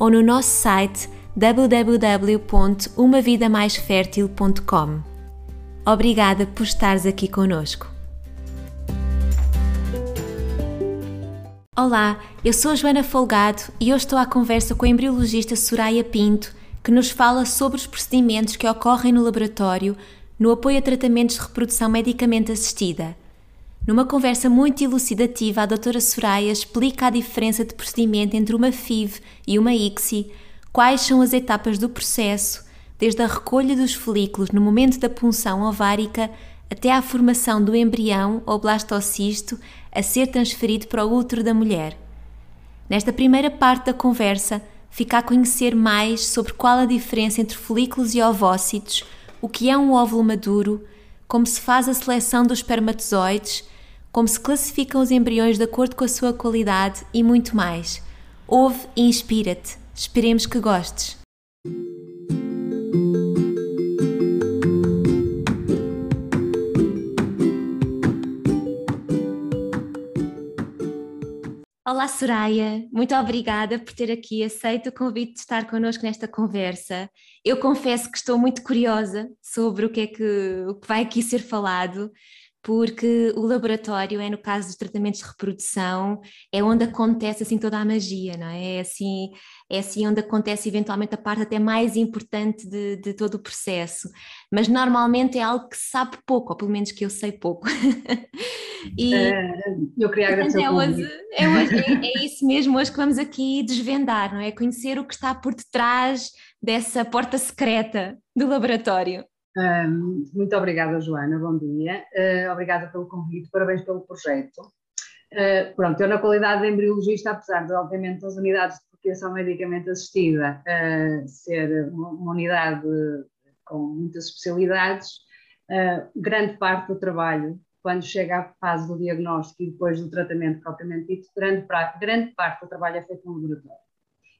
ou no nosso site www.umavidamaisfertil.com. Obrigada por estares aqui conosco. Olá, eu sou Joana Folgado e hoje estou à conversa com a embriologista Soraya Pinto, que nos fala sobre os procedimentos que ocorrem no laboratório no apoio a tratamentos de reprodução medicamente assistida. Numa conversa muito elucidativa, a doutora Soraya explica a diferença de procedimento entre uma FIV e uma ICSI, quais são as etapas do processo, desde a recolha dos folículos no momento da punção ovárica até à formação do embrião ou blastocisto a ser transferido para o útero da mulher. Nesta primeira parte da conversa, fica a conhecer mais sobre qual a diferença entre folículos e ovócitos, o que é um óvulo maduro, como se faz a seleção dos espermatozoides, como se classificam os embriões de acordo com a sua qualidade e muito mais. Ouve e inspira-te. Esperemos que gostes. Olá, Soraya, muito obrigada por ter aqui aceito o convite de estar connosco nesta conversa. Eu confesso que estou muito curiosa sobre o que é que, o que vai aqui ser falado porque o laboratório é no caso dos tratamentos de reprodução é onde acontece assim toda a magia, não é? É assim, é assim onde acontece eventualmente a parte até mais importante de, de todo o processo, mas normalmente é algo que se sabe pouco, ou pelo menos que eu sei pouco. e, é, eu queria agradecer é, hoje, é, hoje, é, é isso mesmo hoje que vamos aqui desvendar, não é? Conhecer o que está por detrás dessa porta secreta do laboratório muito obrigada, Joana, bom dia. Uh, obrigada pelo convite, parabéns pelo projeto. Uh, pronto, eu na qualidade de embriologista, apesar de, obviamente, as unidades de procriação medicamente assistida uh, ser uma, uma, unidade com muitas especialidades, grande parte do trabalho, quando chega à fase do diagnóstico e depois do tratamento propriamente dito, grande, grande parte do trabalho é feito no laboratório.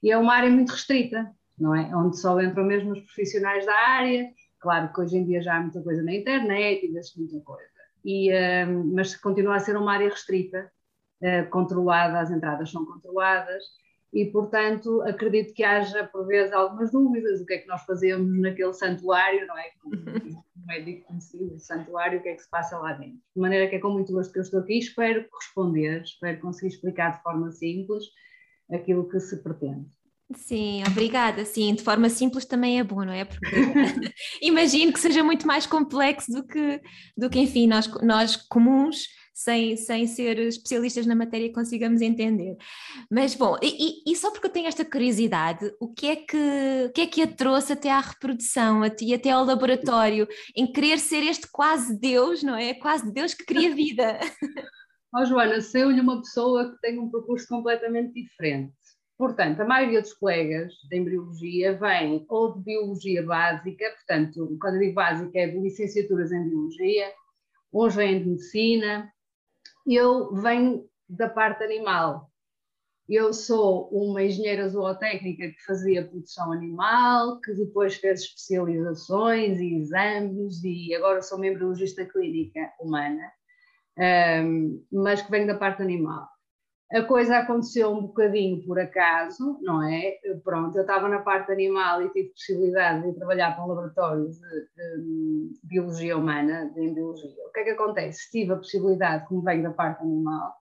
E é uma área muito restrita, não é? Onde só entram mesmo os profissionais da área, Claro que hoje em dia já há muita coisa na internet e vê-se muita coisa, e, um, mas continua a ser uma área restrita, uh, controlada, as entradas são controladas, e portanto acredito que haja por vezes algumas dúvidas, o que é que nós fazemos naquele santuário, não é? Como um médico conhecido, santuário, o que é que se passa lá dentro. De maneira que é com muito gosto que eu estou aqui, espero responder, espero conseguir explicar de forma simples aquilo que se pretende. Sim, obrigada. Sim, de forma simples também é bom, não é? Porque imagino que seja muito mais complexo do que, do que enfim, nós, nós comuns, sem, sem ser especialistas na matéria, consigamos entender. Mas bom, e, e, só porque eu tenho esta curiosidade, o que é que, o que, é que a trouxe até à reprodução e até ao laboratório, em querer ser este quase Deus, não é? Quase Deus que cria vida. Ó oh, Joana, sou-lhe uma pessoa que tem um percurso completamente diferente Portanto, a maioria dos colegas de embriologia vem ou de biologia básica, portanto, quando eu digo básica é de licenciaturas em biologia, uns vêm de medicina, eu venho da parte animal. Eu sou uma engenheira zootécnica que fazia produção animal, que depois fez especializações e exames, e agora sou uma embriologista clínica humana, um, mas que venho da parte animal a coisa aconteceu um bocadinho por acaso, não é? Pronto, eu estava na parte animal e tive possibilidade de trabalhar para um laboratório de, de, de biologia humana, de embriologia. O que é que acontece? Tive a possibilidade, como venho da parte animal,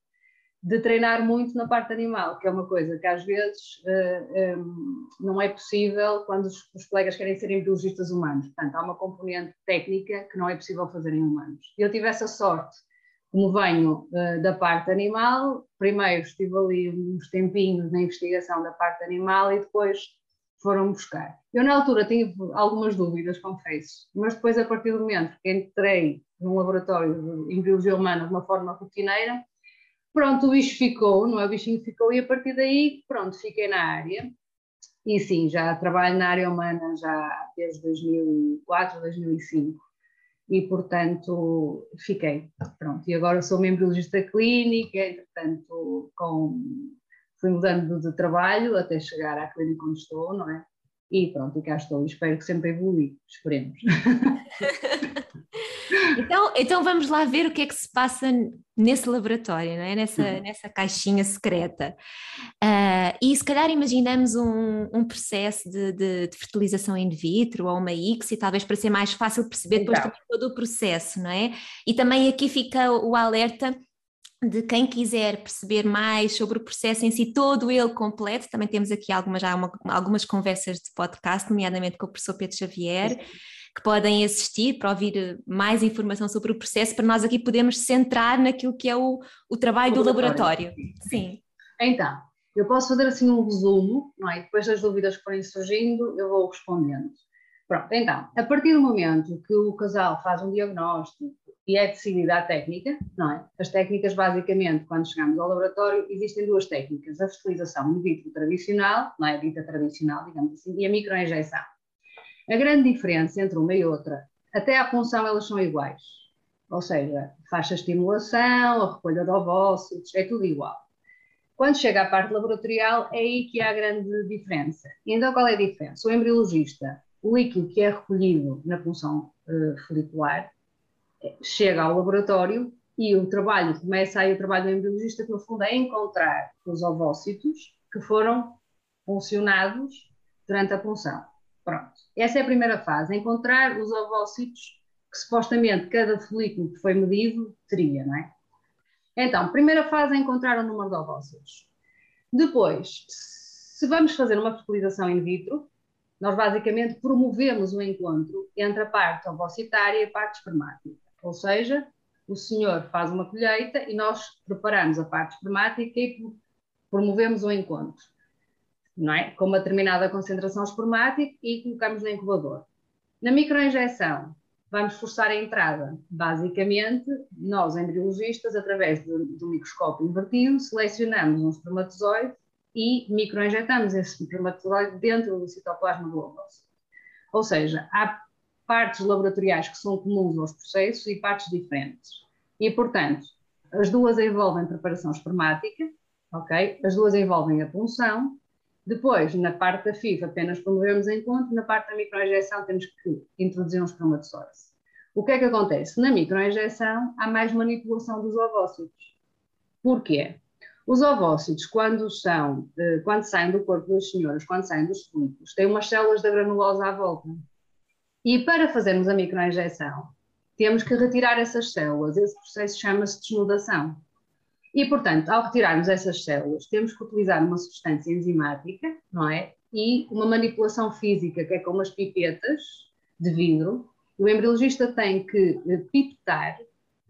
de treinar muito na parte animal, que é uma coisa que às vezes uh, eh, um, não é possível quando os, os, colegas querem serem biologistas humanos. Portanto, há uma componente técnica que não é possível fazer em humanos. Eu tive essa sorte como venho uh, da parte animal, primeiro estive ali uns tempinhos na investigação da parte animal e depois foram buscar. Eu na altura tive algumas dúvidas, confesso, mas depois a partir do momento que entrei num laboratório de biologia humana de uma forma rotineira, pronto, o bicho ficou, não é? O bichinho ficou e a partir daí, pronto, fiquei na área. E sim, já trabalho na área humana já desde 2004, 2005 e, portanto, fiquei. Pronto, e agora sou membriologista clínica, portanto, com, fui mudando de trabalho até chegar à clínica onde estou, não é? E pronto, e cá estou, espero que sempre evolui, esperemos. então, então vamos lá ver o que é que se passa nesse laboratório, não é? nessa, uhum. nessa caixinha secreta. Uh, e se calhar imaginamos um, um processo de, de, de, fertilização in vitro ou uma ICSI, talvez para ser mais fácil perceber depois então. todo o processo, não é? E também aqui fica o alerta de quem quiser perceber mais sobre o processo em si, todo ele completo, também temos aqui algumas, já uma, algumas conversas de podcast, nomeadamente com o professor Pedro Xavier, que podem assistir para ouvir mais informação sobre o processo, para nós aqui podermos centrar naquilo que é o, o trabalho o do laboratório. laboratório. Sim. Então, eu posso fazer assim um resumo, não é? depois das dúvidas que forem surgindo, eu vou respondendo. Pronto, então, a partir do momento que o casal faz um diagnóstico e é decidida a técnica, não é? As técnicas, basicamente, quando chegamos ao laboratório, existem duas técnicas: a fertilização in vitro tradicional, não é? Dita tradicional, digamos assim, e a microinjeção. A grande diferença entre uma e outra, até a punção, elas são iguais. Ou seja, faz a estimulação, a recolha de ovócitos, é tudo igual. Quando chega à parte laboratorial, é aí que há a grande diferença. Então, qual é a diferença? O embriologista, o líquido que é recolhido na punção uh, folicular, chega ao laboratório e o trabalho, começa aí o trabalho do embriologista, que no fundo é encontrar os ovócitos que foram funcionados durante a punção. Pronto. Essa é a primeira fase, encontrar os ovócitos que supostamente cada folículo que foi medido teria, não é? Então, primeira fase é encontrar o número de ovócitos. Depois, se vamos fazer uma fertilização in vitro, nós basicamente promovemos o encontro entre a parte ovocitária e a parte espermática. Ou seja, o senhor faz uma colheita e nós preparamos a parte espermática e promovemos o encontro, não é? Com uma determinada concentração espermática e colocamos no incubador. Na microinjeção, vamos forçar a entrada. Basicamente, nós, embriologistas, através do, do microscópio invertido, selecionamos um espermatozoide e microinjetamos esse espermatozoide dentro do citoplasma do ovócito. Ou seja, há partes laboratoriais que são comuns aos processos e partes diferentes. E, portanto, as duas envolvem preparação espermática, ok? As duas envolvem a punção. Depois, na parte da FIV, apenas promovemos encontro, na parte da microinjeção temos que introduzir um espermatozoide. O que é que acontece? Na microinjeção há mais manipulação dos ovócitos. Porquê? Os ovócitos, quando, são, eh, quando saem do corpo das senhoras, quando saem dos folículos, têm umas células da granulosa à volta. E para fazermos a microinjeção, temos que retirar essas células. Esse processo chama-se desnudação. E, portanto, ao retirarmos essas células, temos que utilizar uma substância enzimática, não é? E uma manipulação física, que é com umas pipetas de vidro. O embriologista tem que eh, pipetar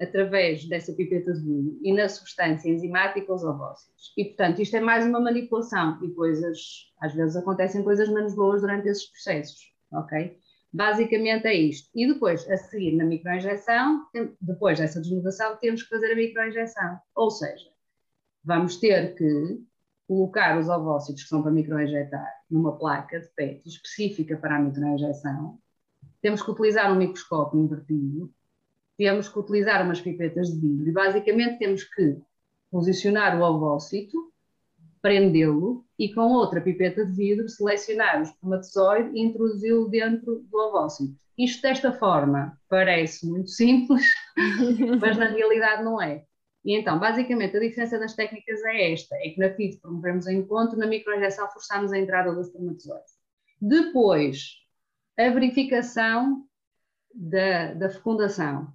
através dessa pipeta de vidro e na substância enzimática os ovócitos. E, portanto, isto é mais uma manipulação e coisas, às vezes acontecem coisas menos boas durante esses processos, ok? Basicamente é isto. E depois, a seguir na microinjeção, depois dessa desnudação, temos que fazer a microinjeção. Ou seja, vamos ter que colocar os ovócitos que são para microinjetar numa placa de PET específica para a microinjeção. Temos que utilizar um microscópio invertido. Temos que utilizar umas pipetas de vidro. E basicamente temos que posicionar o ovócito prendê-lo e com outra pipeta de vidro selecionar o espermatozoide e introduzi-lo dentro do ovócito. Isto desta forma parece muito simples, mas na realidade não é. E então, basicamente, a diferença das técnicas é esta, é que na FIT promovemos o encontro, na microinjeção forçamos a entrada do espermatozoide. Depois, a verificação da, da fecundação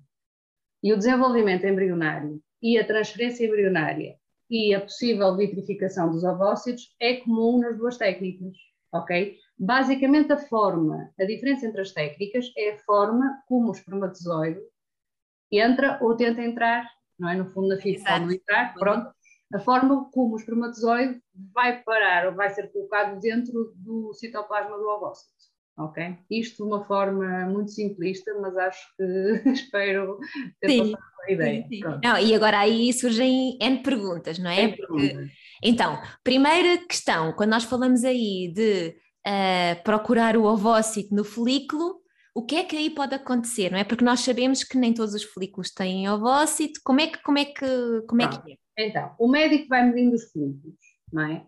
e o desenvolvimento embrionário e a transferência embrionária e a possível vitrificação dos ovócitos é comum nas duas técnicas, ok? Basicamente a forma, a diferença entre as técnicas é a forma como o espermatozoide entra ou tenta entrar, não é? No fundo, na fita pode não entrar, pronto. A forma como o espermatozoide vai parar ou vai ser colocado dentro do citoplasma do ovócito, ok? Isto de uma forma muito simplista, mas acho que espero ter Sim. passado ideia. Sim, sim. Não, e agora aí surgem N perguntas, não é? Porque, então, primeira questão, quando nós falamos aí de uh, procurar o ovócito no folículo, o que é que aí pode acontecer, não é? Porque nós sabemos que nem todos os folículos têm ovócito, como é que, como é que, como é, que é? Então, o médico vai medindo os folículos, não é?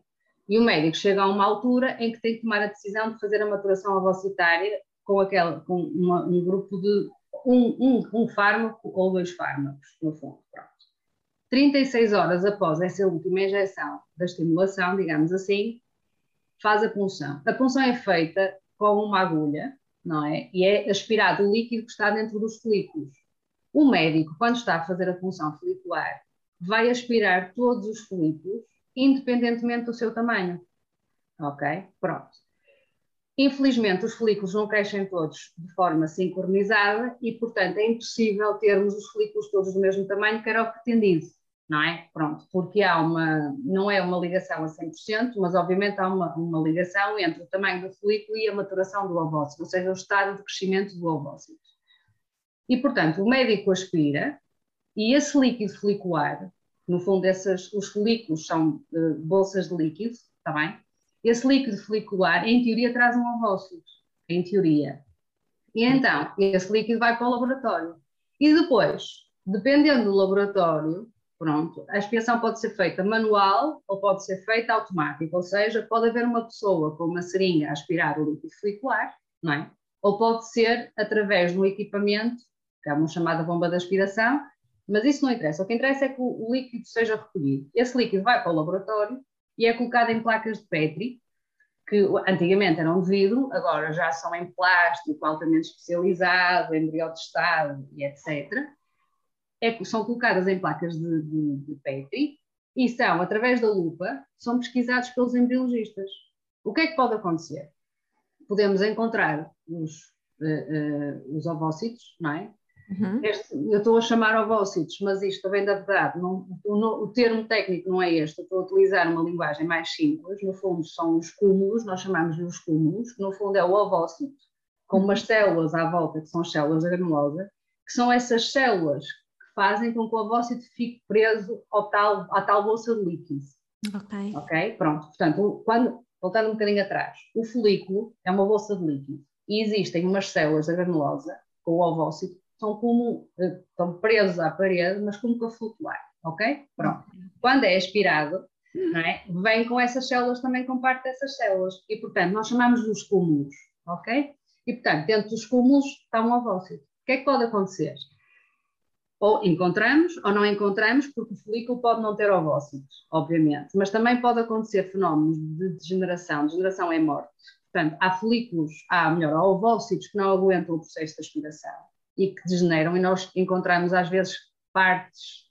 E o médico chega a uma altura em que tem que tomar a decisão de fazer a maturação ovocitária com, aquela, com uma, um grupo de um, um, um fármaco ou dois fármacos, no fundo. Pronto. 36 horas após essa última injeção da estimulação, digamos assim, faz a punção. A punção é feita com uma agulha, não é? E é aspirado o líquido que está dentro dos folículos. O médico, quando está a fazer a punção folicular, vai aspirar todos os folículos, independentemente do seu tamanho. Ok? Pronto. Infelizmente, os folículos não crescem todos de forma sincronizada e, portanto, é impossível termos os folículos todos do mesmo tamanho, que era o pretendido não é? Pronto, porque há uma, não é uma ligação a 100%, mas obviamente há uma, uma ligação entre o tamanho do folículo e a maturação do ovócito, ou seja, o estado de crescimento do ovócito. E, portanto, o médico aspira e esse líquido folicular, no fundo, essas, os folículos são uh, bolsas de líquido, está bem? Esse líquido folicular, em teoria, traz um ovócito, em teoria. E então, esse líquido vai para o laboratório. E depois, dependendo do laboratório, Pronto, a expiação pode ser feita manual ou pode ser feita automática, ou seja, pode haver uma pessoa com uma seringa a aspirar o líquido folicular, não é? Ou pode ser através de um equipamento, que é uma chamada bomba de aspiração, mas isso não interessa. O que interessa é que o, líquido seja recolhido. Esse líquido vai para o laboratório e é colocado em placas de Petri, que antigamente eram de vidro, agora já são em plástico altamente especializado, embriotestado e etc é, são colocadas em placas de, de, de Petri e são, através da lupa, são pesquisados pelos embriologistas. O que é que pode acontecer? Podemos encontrar os, uh, uh, os ovócitos, não é? Uhum. Este, eu estou a chamar ovócitos, mas isto vem da verdade. Não, o, o, termo técnico não é este. Eu estou a utilizar uma linguagem mais simples. No fundo, são os cúmulos, nós chamamos de os cúmulos, que no fundo é o ovócito, com umas células à volta, que são as células da granulosa, que são essas células fazem com que o ovócito fique preso ao tal, à tal bolsa de líquidos. Ok. Ok? Pronto. Portanto, quando, voltando um bocadinho atrás, o folículo é uma bolsa de líquido e existem umas células da granulosa com o ovócito que são como, eh, estão presos à parede, mas como que a flutuar. Ok? Pronto. Quando é aspirado, é? vem com essas células também com parte dessas células. E, portanto, nós chamamos dos cúmulos. Ok? E, portanto, dentro dos cúmulos está um ovócito. O que é que pode acontecer? ou encontramos ou não encontramos, porque o folículo pode não ter ovócitos, obviamente, mas também pode acontecer fenómenos de degeneração. Degeneração é morte. Portanto, há folículos, há, melhor, há ovócitos que não aguentam o processo de aspiração e que degeneram, e nós encontramos às vezes partes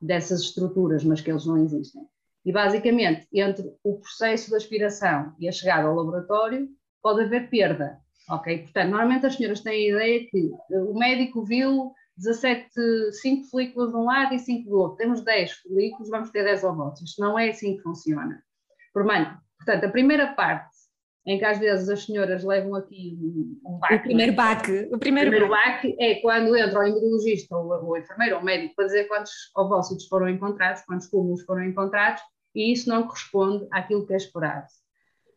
dessas estruturas, mas que eles não existem. E basicamente, entre o processo de aspiração e a chegada ao laboratório, pode haver perda. Ok? Portanto, normalmente as senhoras têm a ideia que o médico viu 17, 5 folículos de um lado e 5 do outro. Temos 10 folículos, vamos ter 10 ovócitos. Isto não é assim que funciona. Portanto, a primeira parte, em que às vezes as senhoras levam aqui um, baque. O primeiro baque. O primeiro, o primeiro baque é quando entra o embriologista ou, o enfermeiro ou o médico para dizer quantos ovócitos foram encontrados, quantos cúmulos foram encontrados, e isso não corresponde àquilo que é esperado.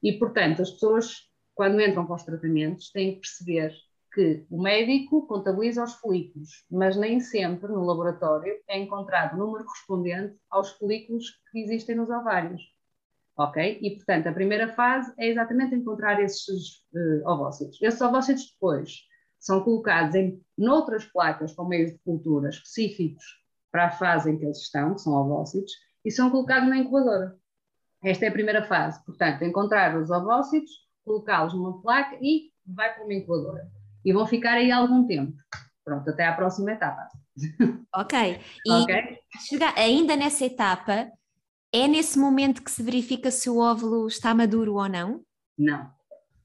E, portanto, as pessoas, quando entram para os tratamentos, têm que perceber que o médico contabiliza os folículos, mas nem sempre no laboratório é encontrado o número correspondente aos folículos que existem nos ovários. Ok? E, portanto, a primeira fase é exatamente encontrar esses uh, ovócitos. Esses ovócitos depois são colocados em noutras placas com meios de cultura específicos para a fase em que eles estão, que são ovócitos, e são colocados na incubadora. Esta é a primeira fase. Portanto, encontrar os ovócitos, colocá-los numa placa e vai para uma incubadora e vão ficar aí algum tempo. Pronto, até à próxima etapa. Ok. E okay. Chegar, ainda nessa etapa, é nesse momento que se verifica se o óvulo está maduro ou não? Não.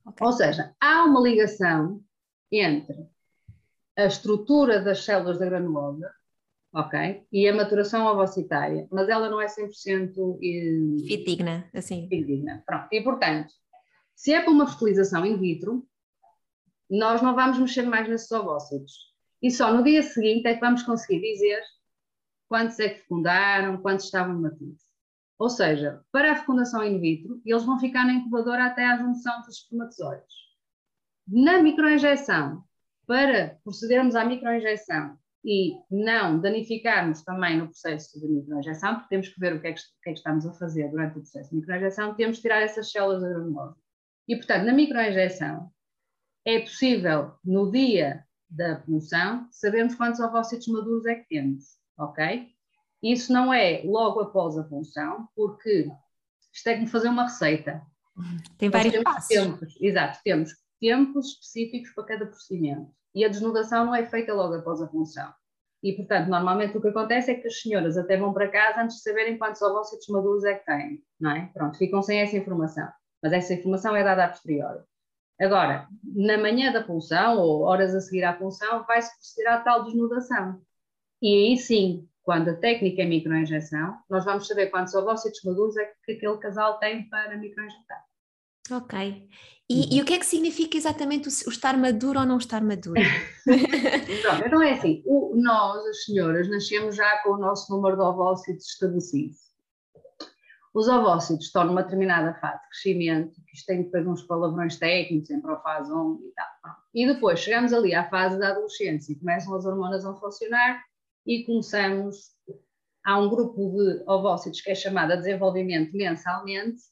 Okay. Ou seja, há uma ligação entre a estrutura das células da granulosa ok? E a maturação ovocitária, mas ela não é 100% fidedigna, assim. Fidedigna, pronto. E, portanto, se é para uma fertilização in vitro, nós não vamos mexer mais nesses ovócitos. E só no dia seguinte é que vamos conseguir dizer quantos é que fecundaram, quantos estavam maturos. Ou seja, para a fecundação in vitro, eles vão ficar na incubadora até à junção dos espermatozoides. Na microinjeção, para procedermos à microinjeção e não danificarmos também no processo de microinjeção, porque temos que ver o que é que, que, é que estamos a fazer durante o processo de microinjeção, temos que tirar essas células granulosas. E, portanto, na microinjeção, é possível, no dia da punção, sabermos quantos ovócitos maduros é que temos, ok? Isso não é logo após a punção, porque isto é como fazer uma receita. Tem vários passos. Tempos, exato, temos tempos específicos para cada procedimento. E a desnudação não é feita logo após a punção. E, portanto, normalmente o que acontece é que as senhoras até vão para casa antes de saberem quantos ovócitos maduros é que têm, não é? Pronto, ficam sem essa informação. Mas essa informação é dada a posteriori. Agora, na manhã da punção, ou horas a seguir à punção, vai-se proceder à tal desnudação. E aí sim, quando a técnica é microinjeção, nós vamos saber quantos ovócitos maduros é que aquele casal tem para microinjetar. Ok. E, uhum. e, o que é que significa exatamente o, o estar maduro ou não estar maduro? Pronto, então é assim, o, nós, as senhoras, nascemos já com o nosso número de ovócitos estabelecido. Os ovócitos estão numa determinada fase de crescimento, que isto tem depois uns palavrões técnicos, sempre a fase 1 e tal. E depois chegamos ali à fase da adolescência e começam as hormonas a funcionar e começamos. Há um grupo de ovócitos que é chamado a desenvolvimento mensalmente,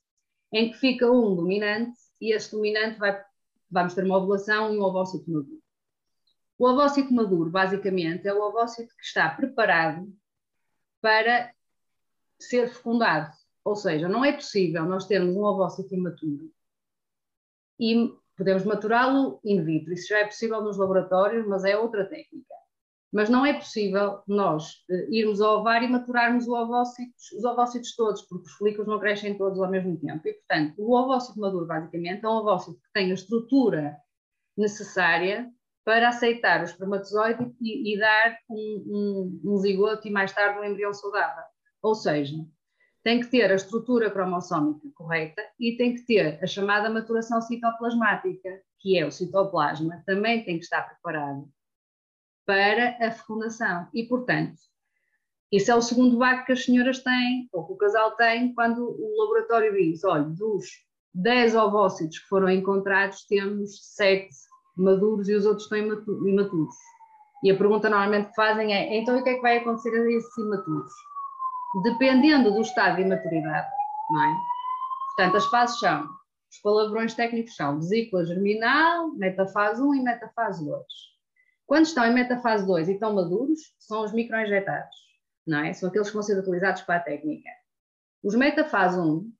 em que fica um dominante e esse dominante vai, vamos ter uma ovulação e um ovócito maduro. O ovócito maduro, basicamente, é o ovócito que está preparado para ser fecundado. Ou seja, não é possível nós termos um ovócito imaturo e podemos maturá-lo in vitro. Isso já é possível nos laboratórios, mas é outra técnica. Mas não é possível nós uh, irmos ao ovário e maturarmos ovócitos, os ovócitos todos, porque os folículos não crescem todos ao mesmo tempo. E, portanto, o ovócito maduro, basicamente, é um ovócito que tem a estrutura necessária para aceitar o espermatozoide e, e dar um, um, um zigoto e mais tarde um embrião saudável. Ou seja, tem que ter a estrutura cromossómica correta e tem que ter a chamada maturação citoplasmática, que é o citoplasma, também tem que estar preparado para a fecundação. E, portanto, isso é o segundo baque que as senhoras têm, ou que o casal tem, quando o laboratório diz: olha, dos 10 ovócitos que foram encontrados, temos 7 maduros e os outros estão imaturos. E a pergunta normalmente que fazem é: então o que é que vai acontecer a esses imaturos? Dependendo do estado de imaturidade, não é? Portanto, as fases são, os palavrões técnicos são vesícula germinal, metafase 1 e metafase 2. Quando estão em metafase 2 e estão maduros, são os microinjetados, não é? São aqueles que vão ser utilizados para a técnica. Os metafase 1,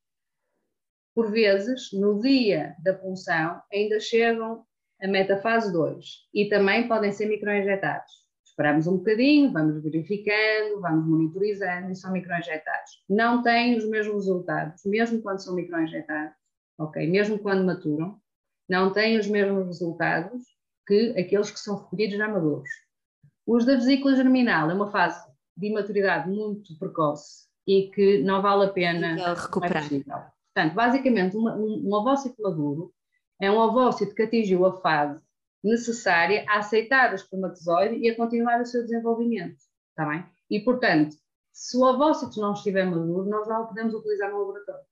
por vezes, no dia da punção, ainda chegam a metafase 2 e também podem ser microinjetados. Esperamos um bocadinho, vamos verificando, vamos monitorizando e são microinjetados. Não têm os mesmos resultados, mesmo quando são microinjetados, ok? Mesmo quando maturam, não têm os mesmos resultados que aqueles que são recolhidos já maduros. Os da vesícula germinal é uma fase de imaturidade muito precoce e que não vale a pena recuperar. É Portanto, basicamente, uma, um, um ovócito maduro é um ovócito que atingiu a fase necessária a aceitar o espermatozoide e a continuar o seu desenvolvimento, está bem? E, portanto, se o ovócito não estiver maduro, nós já o podemos utilizar no laboratório.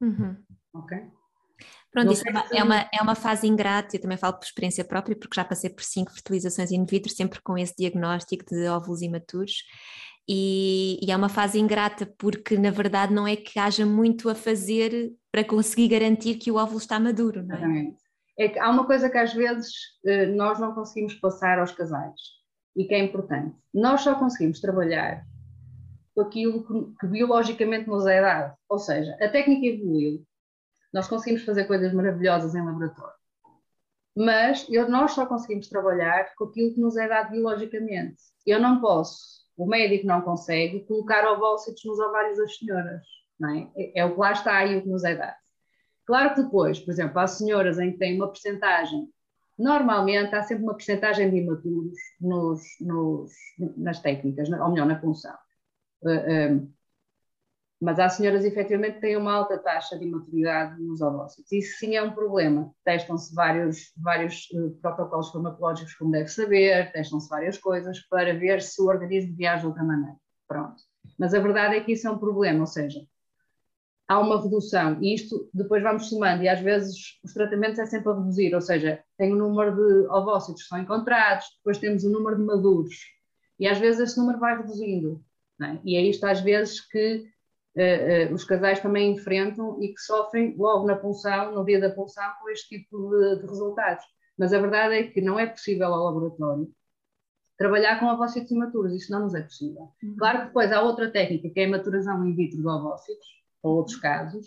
Uhum. Ok? Pronto, isso é uma, é, uma, é uma fase ingrata, eu também falo por experiência própria, porque já passei por cinco fertilizações in vitro, sempre com esse diagnóstico de óvulos imaturos, e, e é uma fase ingrata, porque na verdade não é que haja muito a fazer para conseguir garantir que o óvulo está maduro, não é? Exatamente. É que há uma coisa que às vezes eh, nós não conseguimos passar aos casais, e que é importante. Nós só conseguimos trabalhar com aquilo que, que biologicamente nos é dado, ou seja, a técnica evoluiu, nós conseguimos fazer coisas maravilhosas em laboratório. Mas eu, nós só conseguimos trabalhar com aquilo que nos é dado biologicamente. Eu não posso, o médico não consegue colocar ovócitos nos ovários das senhoras. É? é, é o que lá está e o que nos é dado. Claro que depois, por exemplo, há senhoras em que tem uma percentagem, normalmente há sempre uma percentagem de imaturos nos, nos, nas técnicas, ou melhor, na punção. Uh, um, mas há senhoras efetivamente que têm uma alta taxa de imaturidade nos ovócitos. Isso sim é um problema. Testam-se vários, vários uh, protocolos farmacológicos, como deve saber, testam-se várias coisas para ver se o organismo viaja de outra maneira. Pronto. Mas a verdade é que isso é um problema, ou seja, há uma redução, e isto depois vamos somando, e às vezes os tratamentos é sempre a reduzir, ou seja, tem o número de ovócitos que são encontrados, depois temos o número de maduros, e às vezes esse número vai reduzindo, é? e é isto às vezes que uh, uh, os casais também enfrentam e que sofrem logo na punção, no dia da punção, com este tipo de, de resultados. Mas a verdade é que não é possível ao laboratório trabalhar com ovócitos imaturos, isso não nos é possível. Uhum. Claro que depois há outra técnica, que é a maturação in vitro de ovócitos, ou outros casos,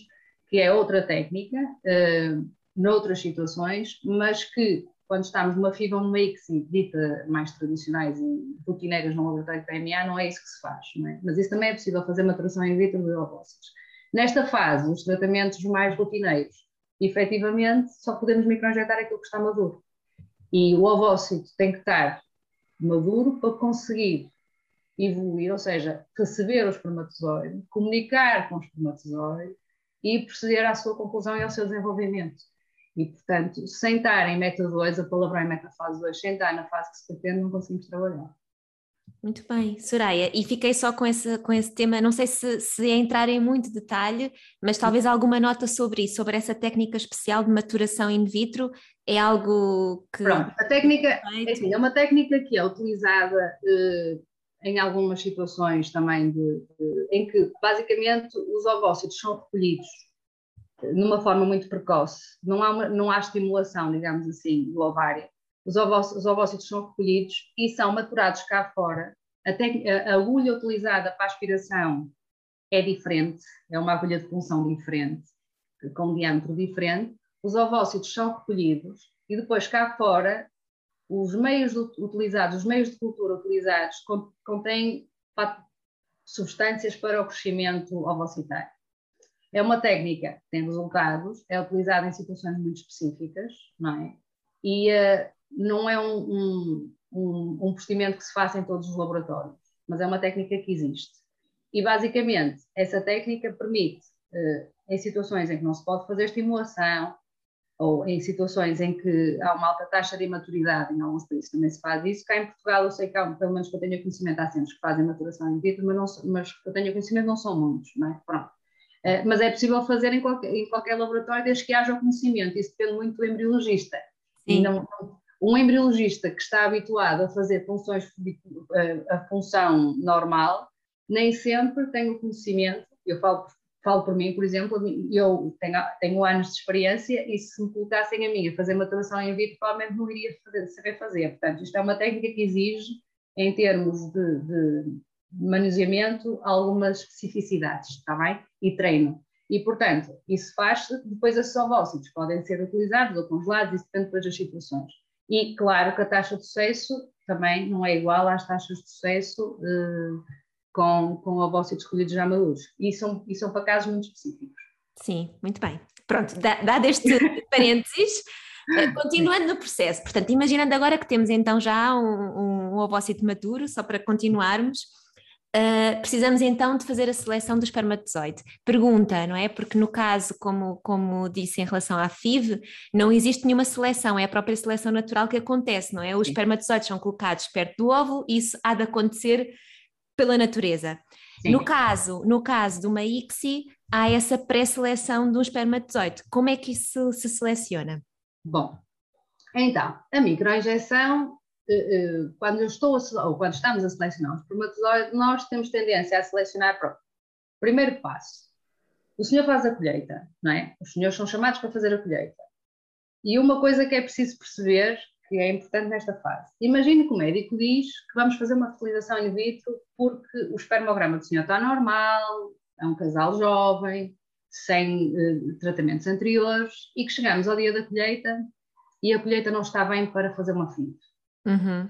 que é outra técnica, uh, noutras situações, mas que quando estamos numa FIV ou numa ICSI dita mais tradicionais e rotineiras no laboratório PMA, não é isso que se faz, é? mas isso também é possível fazer maturação in vitro de ovócitos. Nesta fase, os tratamentos mais rotineiros, efetivamente, só podemos microinjetar aquilo que está maduro. E o ovócito tem que estar maduro para conseguir evoluir, ou seja, receber o espermatozoide, comunicar com o espermatozoide e proceder à sua conclusão e ao seu desenvolvimento. E, portanto, sem estar em meta 2, a palavra em metafase 2, sem estar na fase que se pretende, não conseguimos trabalhar. Muito bem, Soraya, e fiquei só com esse, com esse tema, não sei se, se é entrar em muito detalhe, mas talvez alguma nota sobre isso, sobre essa técnica especial de maturação in vitro, é algo que... Pronto, a técnica, é, assim, é uma técnica que é utilizada eh, em algumas situações também de, de, em que basicamente os ovócitos são recolhidos numa forma muito precoce, não há, uma, não há estimulação, digamos assim, do ovário. Os ovócitos, os ovócitos são recolhidos e são maturados cá fora. A, agulha utilizada para aspiração é diferente, é uma agulha de punção diferente, com um diâmetro diferente. Os ovócitos são recolhidos e depois cá fora os meios utilizados, os meios de cultura utilizados contêm substâncias para o crescimento ovocitário. É uma técnica que tem resultados, é utilizada em situações muito específicas, não é? E uh, não é um, um, um, um, procedimento que se faça em todos os laboratórios, mas é uma técnica que existe. E basicamente, essa técnica permite, uh, em situações em que não se pode fazer estimulação, ou em situações em que há uma alta taxa de imaturidade, em alguns países também se faz isso. Cá em Portugal, eu sei que há, pelo menos que eu tenho conhecimento, há centros que fazem maturação in vitro, mas, não, mas que eu tenho conhecimento não são muitos, não é? Pronto. Uh, mas é possível fazer em qualquer, em qualquer laboratório desde que haja o conhecimento, isso depende muito do embriologista. Sim. Não, um embriologista que está habituado a fazer funções, eh, a função normal, nem sempre tem o conhecimento, eu falo falo por mim, por exemplo, eu tenho, tenho anos de experiência e se me colocassem a mim a fazer maturação em vitro, provavelmente não iria fazer, saber fazer. Portanto, isto é uma técnica que exige, em termos de, de manuseamento, algumas especificidades, está bem? E treino. E, portanto, isso faz depois esses ovócitos podem ser utilizados ou congelados, isso depende depois das situações. E, claro, que a taxa de sucesso também não é igual às taxas de sucesso uh, com, com ovócitos escolhidos já maduros. E são, e são para casos muito específicos. Sim, muito bem. Pronto, dado este parênteses, eh, continuando no processo, portanto, imaginando agora que temos então já um, um ovócito maturo, só para continuarmos, uh, precisamos então de fazer a seleção do espermatozoide. Pergunta, não é? Porque no caso, como, como disse em relação à FIV, não existe nenhuma seleção, é a própria seleção natural que acontece, não é? Os espermatozoides são colocados perto do óvulo e isso há de acontecer pela natureza. No caso, no caso de uma ICSI, há essa pré-seleção do espermatozoide. Como é que isso se seleciona? Bom, então, a microinjeção, quando eu estou a, ou quando estamos a selecionar um espermatozoide, nós temos tendência a selecionar pronto. Primeiro passo. O senhor faz a colheita, não é? Os senhores são chamados para fazer a colheita. E uma coisa que é preciso perceber que é importante nesta fase. Imagine que o médico diz que vamos fazer uma fertilização in vitro porque o espermograma do senhor está normal, é um casal jovem, sem uh, tratamentos anteriores, e que chegamos ao dia da colheita e a colheita não está bem para fazer uma FIV. Uhum.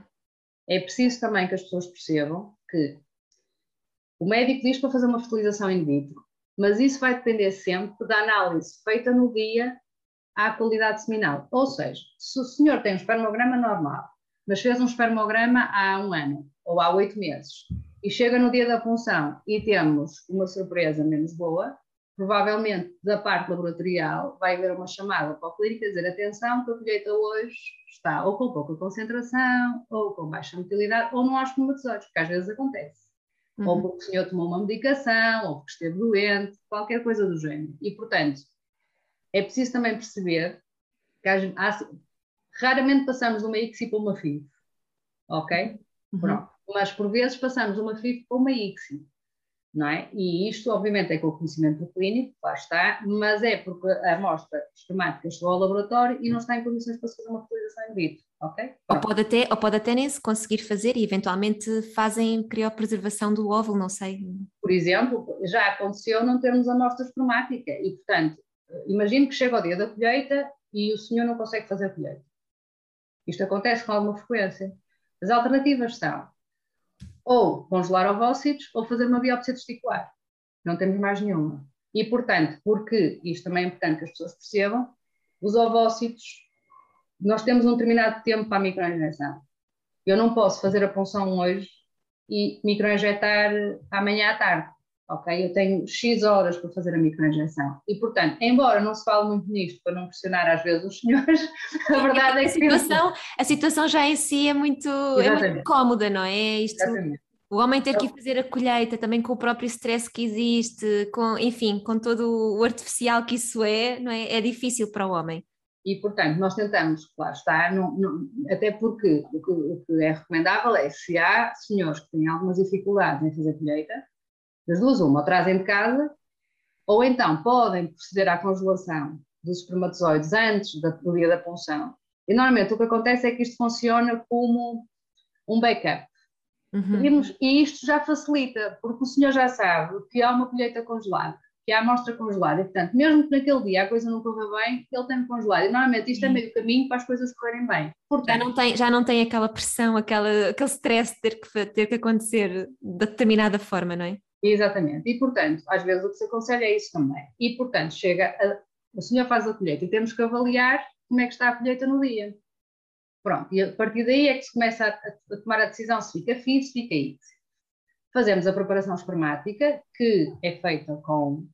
É preciso também que as pessoas percebam que o médico diz para fazer uma fertilização in vitro, mas isso vai depender sempre da análise feita no dia à qualidade seminal. Ou seja, se o senhor tem um espermograma normal, mas fez um espermograma há um ano ou há oito meses, e chega no dia da punção e temos uma surpresa menos boa, provavelmente da parte laboratorial vai haver uma chamada para o clínico a dizer atenção que a colheita hoje está ou com pouca concentração, ou com baixa motilidade, ou não há espermatozoides, que às vezes acontece. uhum. ou porque o senhor tomou uma medicação, ou porque esteve doente, qualquer coisa do género. E, portanto, é preciso também perceber que há, raramente passamos de uma ICSI para uma FIV, ok? Uhum. Pronto. Mas por vezes passamos de uma FIV para uma ICSI não é? E isto, obviamente, é com o conhecimento clínico, lá está, mas é porque a amostra esquemática chegou ao laboratório e não está em condições para fazer uma fertilização in vitro, ok? Ou pode, até, ou pode até nem se conseguir fazer e eventualmente fazem criopreservação do óvulo, não sei. Por exemplo, já aconteceu não termos amostra espermática e, portanto, imagino que chega o dia da colheita e o senhor não consegue fazer a colheita. Isto acontece com alguma frequência. As alternativas são ou congelar ovócitos ou fazer uma biópsia testicular. Não temos mais nenhuma. E, portanto, porque isto também é importante que as pessoas percebam, os ovócitos, nós temos um determinado tempo para a microinjeção. Eu não posso fazer a punção hoje e microinjetar amanhã à tarde ok? Eu tenho X horas para fazer a microinjeção. E, portanto, embora não se fale muito nisto para não pressionar às vezes os senhores, a verdade é, que... A situação, a situação já em si é muito, é muito cómoda, não é? Isto, Exatamente. O homem ter que ir fazer a colheita também com o próprio stress que existe, com, enfim, com todo o artificial que isso é, não é? É difícil para o homem. E, portanto, nós tentamos, claro está, não, não, até porque o que, o que, é recomendável é, se há senhores que têm algumas dificuldades em fazer colheita, das duas, uma, ou trazem de casa, ou então podem proceder à congelação dos espermatozoides antes do dia da punção. E normalmente o que acontece é que isto funciona como um backup. Uhum. E isto já facilita, porque o senhor já sabe que há uma colheita congelada, que há amostra congelada, e portanto, mesmo que naquele dia a coisa não corra bem, ele tem congelado. E normalmente isto é meio caminho para as coisas correrem bem. Portanto, já, não tem, já não tem aquela pressão, aquela, aquele stress de ter que, ter que acontecer de determinada forma, não é? Exatamente. E, portanto, às vezes o que se aconselha é isso também. E, portanto, chega, a, o senhor faz a colheita e temos que avaliar como é que está a colheita no dia. Pronto, e a partir daí é que se começa a, a tomar a decisão se fica FI, se fica X. Fazemos a preparação espermática, que é feita com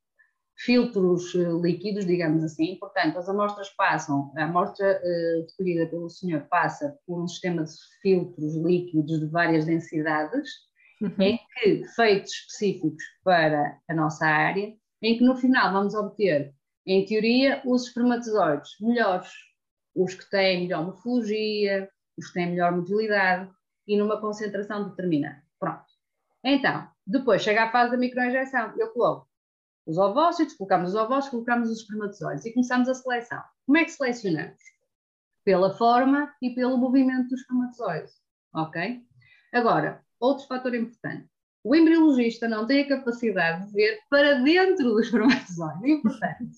filtros eh, líquidos, digamos assim, portanto, as amostras passam, a amostra uh, pelo senhor passa por um sistema de filtros líquidos de várias densidades, uhum. em que, feitos específicos para a nossa área, em que no final vamos obter, em teoria, os espermatozoides melhores, os que têm melhor morfologia, os que têm melhor motilidade e numa concentração determinada. Pronto. Então, depois chega a fase da microinjeção. Eu coloco os ovócitos, colocamos os ovócitos, colocamos os espermatozoides e começamos a seleção. Como é que selecionamos? Pela forma e pelo movimento dos espermatozoides. Ok? Agora, Outro fator importante. O embriologista não tem a capacidade de ver para dentro do espermatozoide. É importante.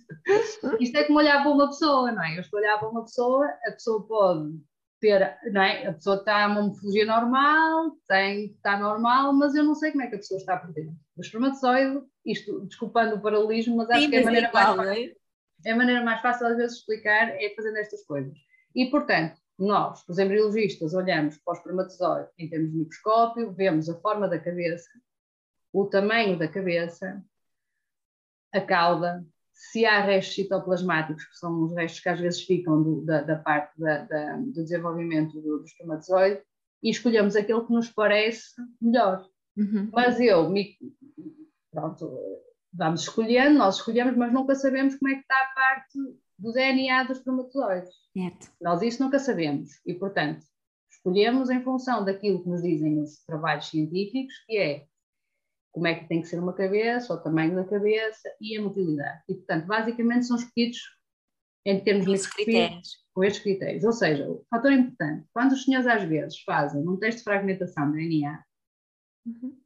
Isto é como olhar para uma pessoa, não é? Eu estou a olhar para uma pessoa, a pessoa pode ter, não é? A pessoa está uma morfologia normal, tem, está normal, mas eu não sei como é que a pessoa está por dentro. O espermatozoide, isto, desculpando o paralelismo, mas acho Sim, que é a maneira mais fácil. É? é a maneira mais fácil às vezes de explicar é fazendo estas coisas. E, portanto, nós, os embriologistas, olhamos para o espermatozoide em termos de microscópio, vemos a forma da cabeça, o tamanho da cabeça, a cauda, se há restos citoplasmáticos, que são os restos que às vezes ficam do, da, da, parte da, da, do desenvolvimento do, do, espermatozoide, e escolhemos aquele que nos parece melhor. Uhum. Mas eu, me, pronto, vamos escolhendo, nós escolhemos, mas nunca sabemos como é que está a parte do DNA dos espermatozoides. Certo. Nós isso nunca sabemos e, portanto, escolhemos em função daquilo que nos dizem os trabalhos científicos, que é como é que tem que ser uma cabeça, o tamanho da cabeça e a motilidade. E, portanto, basicamente são escolhidos em termos de critérios. com estes critérios. Ou seja, o fator importante, quando os senhores às vezes fazem um teste de fragmentação de DNA uhum.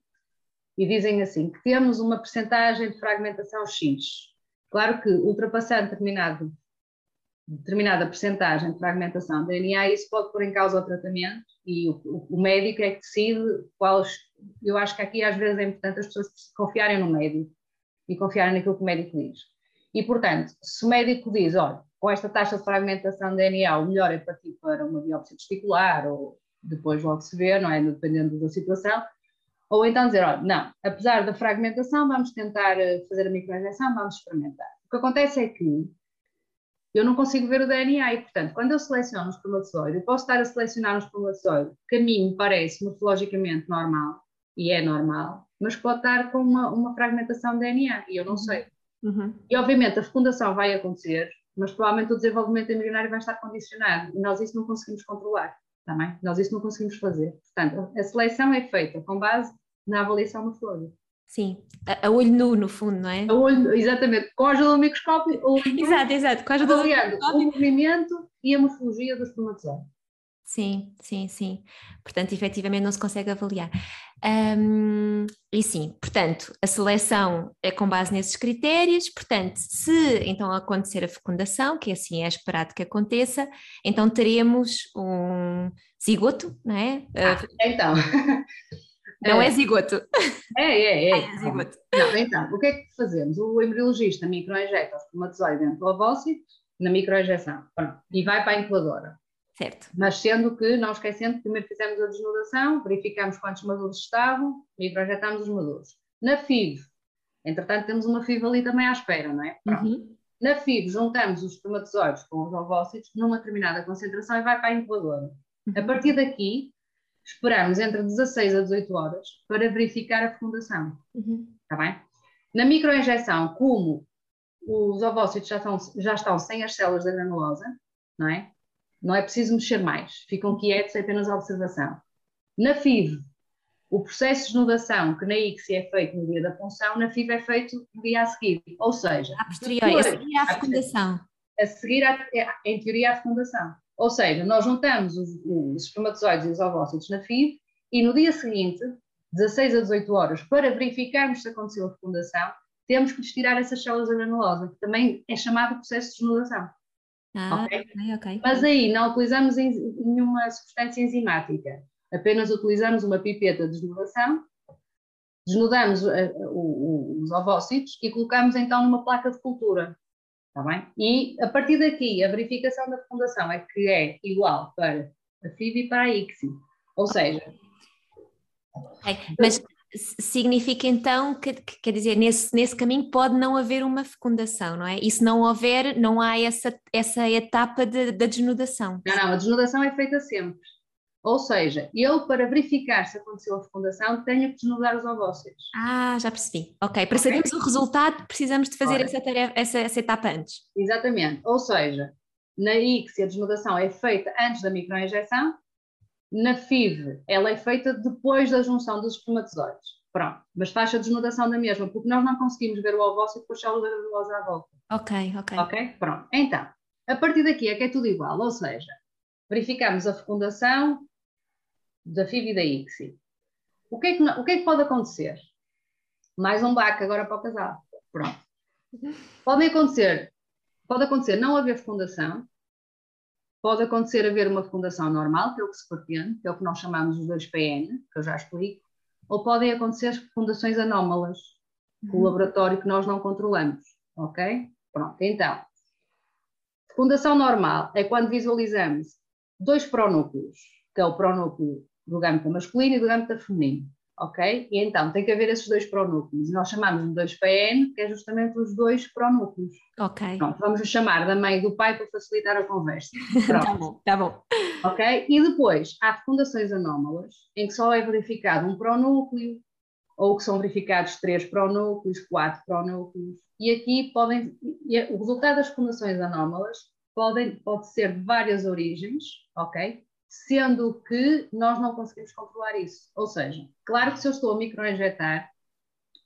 e dizem assim que temos uma percentagem de fragmentação X, claro que ultrapassando determinado determinada percentagem de fragmentação de DNA, isso pode pôr em causa o tratamento e o, o, médico é que decide quais. Eu acho que aqui às vezes é importante as pessoas confiarem no médico e confiarem naquilo que o médico diz. E, portanto, se o médico diz, olha, com esta taxa de fragmentação de DNA, o melhor é partir para uma biópsia testicular, ou depois logo se vê, não é? Dependendo da situação. Ou então dizer, olha, não, apesar da fragmentação, vamos tentar eh, fazer a microinjeção, vamos experimentar. O que acontece é que eu não consigo ver o DNA e, portanto, quando eu seleciono um espermatozoide, eu posso estar a selecionar um espermatozoide que a mim me parece morfologicamente normal, e é normal, mas pode estar com uma, uma fragmentação de DNA, e eu não uhum. sei. Uhum. E obviamente a fecundação vai acontecer, mas provavelmente o desenvolvimento embrionário vai estar condicionado, e nós isso não conseguimos controlar, também. Nós isso não conseguimos fazer. Portanto, a seleção é feita com base na avaliação morfológica. Sim, a, a, olho nu, no fundo, não é? A olho, exatamente, com a ajuda do microscópio. exato, exato, com a ajuda do microscópio. o movimento e a morfologia dos espermatozoides. Sim, sim, sim. Portanto, efetivamente não se consegue avaliar. Um, e sim, portanto, a seleção é com base nesses critérios. Portanto, se então acontecer a fecundação, que assim é esperado que aconteça, então teremos um zigoto, não é? Ah, então. Não é, é zigoto. É, é, é. É zigoto. Não, então, o que é que fazemos? O embriologista microinjeta o espermatozoide dentro do ovócito, na microinjeção, e vai para a incubadora. Certo. Mas sendo que, não esquecendo, primeiro fizemos a desnudação, verificamos quantos maduros estavam, microinjetámos os maduros. Na FIV, entretanto temos uma FIV ali também à espera, não é? Uhum. Na FIV juntamos os espermatozoides com os ovócitos numa determinada concentração e vai para a incubadora. Uhum. A partir daqui, esperamos entre 16 a 18 horas para verificar a fecundação. Uhum. Está bem? Na microinjeção, como os ovócitos já estão, já estão sem as células da granulosa, não é? Não é preciso mexer mais, ficam quietos, é apenas a observação. Na FIV, o processo de desnudação que na ICSI é feito no dia da punção, na FIV é feito no dia a seguir, ou seja... A posteriori, a seguir à fecundação. A seguir, a, em teoria, à fecundação. Ou seja, nós juntamos os, os espermatozoides e os ovócitos na FIV e no dia seguinte, 16 a 18 horas, para verificarmos se aconteceu a fecundação, temos que tirar essas células da granulosa, que também é chamado processo de desnudação. Ah, okay? Okay. Mas aí não utilizamos nenhuma substância enzimática, apenas utilizamos uma pipeta de desnudação, desnudamos uh, uh, os ovócitos e colocamos então numa placa de cultura. Está bem? E a partir daqui, a verificação da fecundação é que é igual para a FIV e para a ICSI. Ou seja. mas significa então que, que, quer dizer, nesse, nesse caminho pode não haver uma fecundação, não é? E se não houver, não há essa, essa etapa de, da desnudação. Não, não, a desnudação é feita sempre. Ou seja, eu, para verificar se aconteceu a fecundação, tenho que desnudar os ovócitos. Ah, já percebi. Ok, para okay. sabermos o resultado, precisamos de fazer essa, tarefa, essa, essa etapa antes. Exatamente. Ou seja, na ICSI a desnudação é feita antes da microinjeção, na FIV, ela é feita depois da junção dos espermatozoides. Pronto, mas faz a desnudação da mesma, porque nós não conseguimos ver o ovócito com as células granulosas à volta. Ok, ok. Ok? Pronto. Então, a partir daqui é que é tudo igual, ou seja, verificamos a fecundação da FIV e da ICSI. O que, é que, o que é que pode acontecer? Mais um baque agora para o casal. Pronto. Pode acontecer, pode acontecer não haver fecundação, Pode acontecer haver uma fecundação normal, que é o que se pretende, que é o que nós chamamos os 2PN, que eu já explico, ou podem acontecer fecundações anómalas, com o uhum. laboratório que nós não controlamos, ok? Pronto, então, fecundação normal é quando visualizamos dois pronúcleos, que é o pronúcleo do gâmeta masculino e do gâmeta feminino ok? E então tem que haver esses dois pronúcleos. Nós chamamos de dois PN, que é justamente os dois pronúcleos. Ok. Pronto, vamos chamar da mãe e do pai para facilitar a conversa. tá bom, tá bom. Ok? E depois há fecundações anómalas, em que só é verificado um pronúcleo, ou que são verificados três pronúcleos, quatro pronúcleos. E aqui podem, o resultado das fecundações anómalas podem, pode ser de várias origens, ok? Sendo que nós não conseguimos controlar isso. Ou seja, claro que se eu estou a microinjetar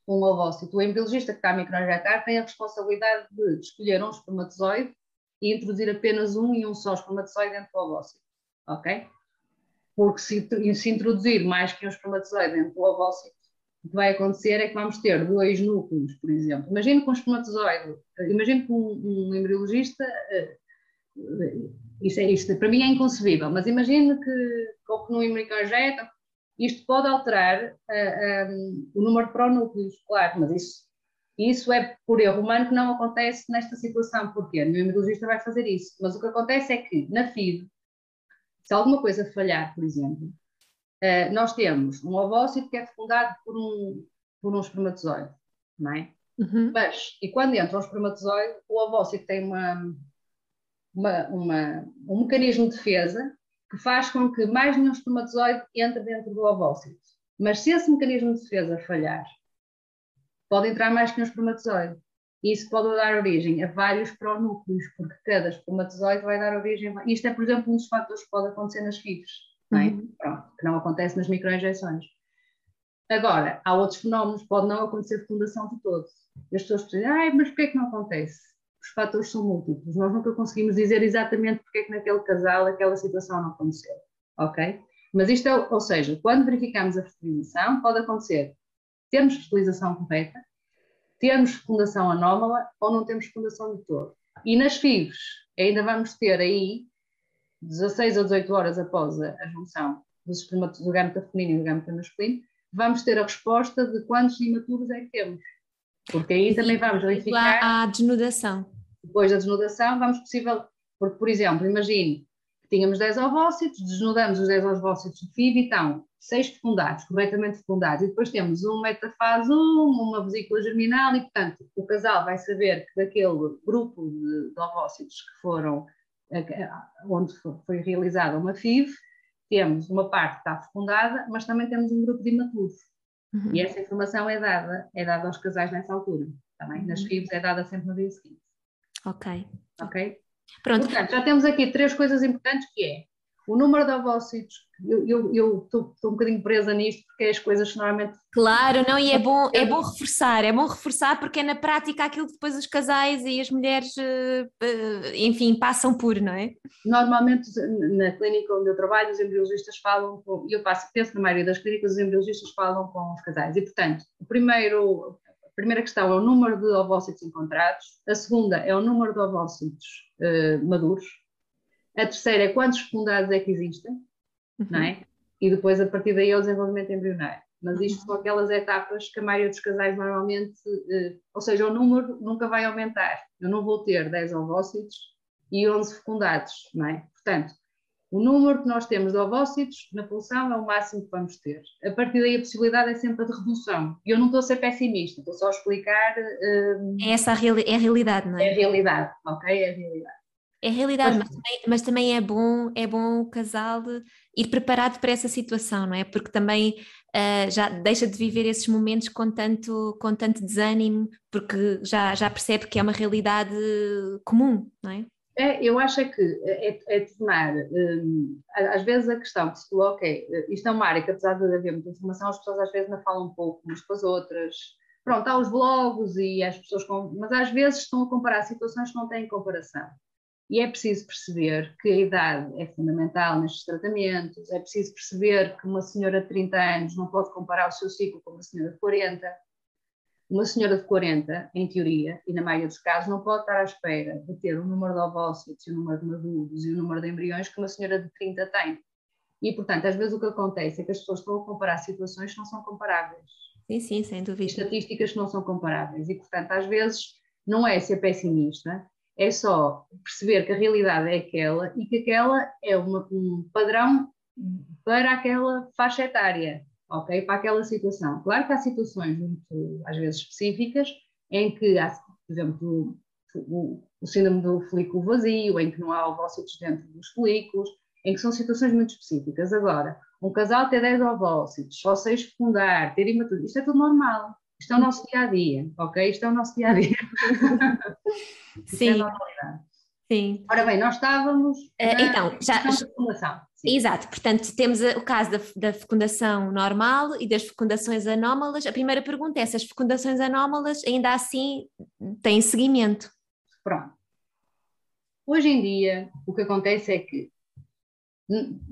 um ovócito, o embriologista que está a microinjetar tem a responsabilidade de escolher um espermatozoide e introduzir apenas um e um só espermatozoide dentro do ovócito, ok? Porque se, se introduzir mais que um espermatozoide dentro do ovócito, o que vai acontecer é que vamos ter dois núcleos, por exemplo. Imagine que um espermatozoide, imagine que um, um embriologista uh, isso, é, isto para mim é inconcebível, mas imagine que, ou que no imunoinjeta, isto pode alterar uh, ah, um, o número de pronúcleos, claro, mas isso, isso é por erro humano que não acontece nesta situação, porque o imunologista vai fazer isso. Mas o que acontece é que na FIV, se alguma coisa falhar, por exemplo, uh, nós temos um ovócito que é fecundado por um, por um espermatozoide, não é? Uhum. Mas, e quando entra um espermatozoide, o ovócito tem uma, uma, uma, um mecanismo de defesa que faz com que mais nenhum espermatozoide entre dentro do ovócito. Mas se esse mecanismo de defesa falhar, pode entrar mais que um espermatozoide. E isso pode dar origem a vários pronúcleos, porque cada espermatozoide vai dar origem. A... Isto é, por exemplo, um dos fatores que pode acontecer nas FIVs, não é? uhum. Pronto, que não acontece nas microinjeções. Agora, há outros fenómenos, pode não acontecer fecundação de todos. As pessoas dizem, ah, mas porquê é que não acontece? Os fatores são múltiplos, nós nunca conseguimos dizer exatamente porque é que naquele casal aquela situação não aconteceu, ok? Mas isto é, ou seja, quando verificamos a fertilização, pode acontecer termos fertilização correta, termos fecundação anómala ou não temos fecundação de todo. E nas FIVs, ainda vamos ter aí 16 a 18 horas após a, junção dos do gâmeta feminino e do gâmeta masculino, vamos ter a resposta de quantos imaturos é que temos. Porque aí também vamos verificar. a desnudação. Depois da desnudação, vamos possível. Porque, por exemplo, imagine que tínhamos 10 ovócitos, desnudamos os 10 ovócitos de FIV e estão 6 fecundados, corretamente fecundados, e depois temos um metafase 1, uma vesícula germinal, e portanto o casal vai saber que daquele grupo de, de ovócitos que foram, onde foi realizada uma FIV, temos uma parte que está fecundada, mas também temos um grupo de imaturos. Uhum. E essa informação é dada, é dada aos casais nessa altura. Também. Uhum. Nas FIVs é dada sempre no dia seguinte. Ok. Ok? Pronto. Portanto, já temos aqui três coisas importantes que é o número de ovócitos, eu estou um bocadinho presa nisto porque é as coisas normalmente. Claro, não, e é bom, é bom reforçar, é bom reforçar porque é na prática aquilo que depois os casais e as mulheres, eh, eh, enfim, passam por, não é? Normalmente na clínica onde eu trabalho, os embriologistas falam, e eu passo, penso na maioria das clínicas, os embriologistas falam com os casais. E portanto, o primeiro, a primeira questão é o número de ovócitos encontrados, a segunda é o número de ovócitos uh, maduros, a terceira é quantos fecundados é que existem, uhum. não é? E depois, a partir daí, é o desenvolvimento embrionário. Mas isto uhum. são aquelas etapas que a maioria dos casais normalmente, eh, ou seja, o número nunca vai aumentar. Eu não vou ter 10 ovócitos e 11 fecundados, não é? Portanto, o número que nós temos de ovócitos na pulsão é o máximo que vamos ter. A partir daí a possibilidade é sempre a de redução. E eu não estou a ser pessimista, estou só a explicar. Uh, é essa a, reali é a realidade, não é? É a realidade, ok? É a realidade. É realidade, mas, também, mas, também, é bom, é bom o casal ir preparado para essa situação, não é? Porque também uh, já deixa de viver esses momentos com tanto, com tanto desânimo, porque já, já percebe que é uma realidade comum, não é? É, eu acho é que é, é, é tornar, um, às vezes a questão que se coloca é, isto é uma área que apesar de haver muita informação, as pessoas às vezes não falam um pouco umas com as outras, pronto, há os blogs e as pessoas, com, mas às vezes estão a comparar situações que não têm comparação. E é preciso perceber que a idade é fundamental nestes tratamentos, é preciso perceber que uma senhora de 30 anos não pode comparar o seu ciclo com uma senhora de 40. Uma senhora de 40, em teoria, e na maioria dos casos, não pode estar à espera de ter o número de ovócitos, o número de maduros e o número de embriões que uma senhora de 30 tem. E, portanto, às vezes o que acontece é que as pessoas estão a comparar situações que não são comparáveis. Sim, sim, sem dúvida. Estatísticas que não são comparáveis. E, portanto, às vezes não é ser pessimista, é só perceber que a realidade é aquela e que aquela é uma, um padrão para aquela faixa etária, ok? Para aquela situação. Claro que há situações muito, às vezes, específicas em que há, por exemplo, o, o síndrome do folículo vazio, em que não há ovócitos dentro dos folículos, em que são situações muito específicas. Agora, um casal ter 10 ovócitos, só 6 fecundar, ter imaturo, isto é tudo normal. Isto é o nosso dia a dia, ok? Isto é o nosso dia a dia. Sim. É Sim. Ora bem, nós estávamos. Uh, então, já. Fecundação. Exato, portanto, temos o caso da, da, fecundação normal e das fecundações anómalas. A primeira pergunta é se as fecundações anómalas ainda assim têm seguimento. Pronto. Hoje em dia, o que acontece é que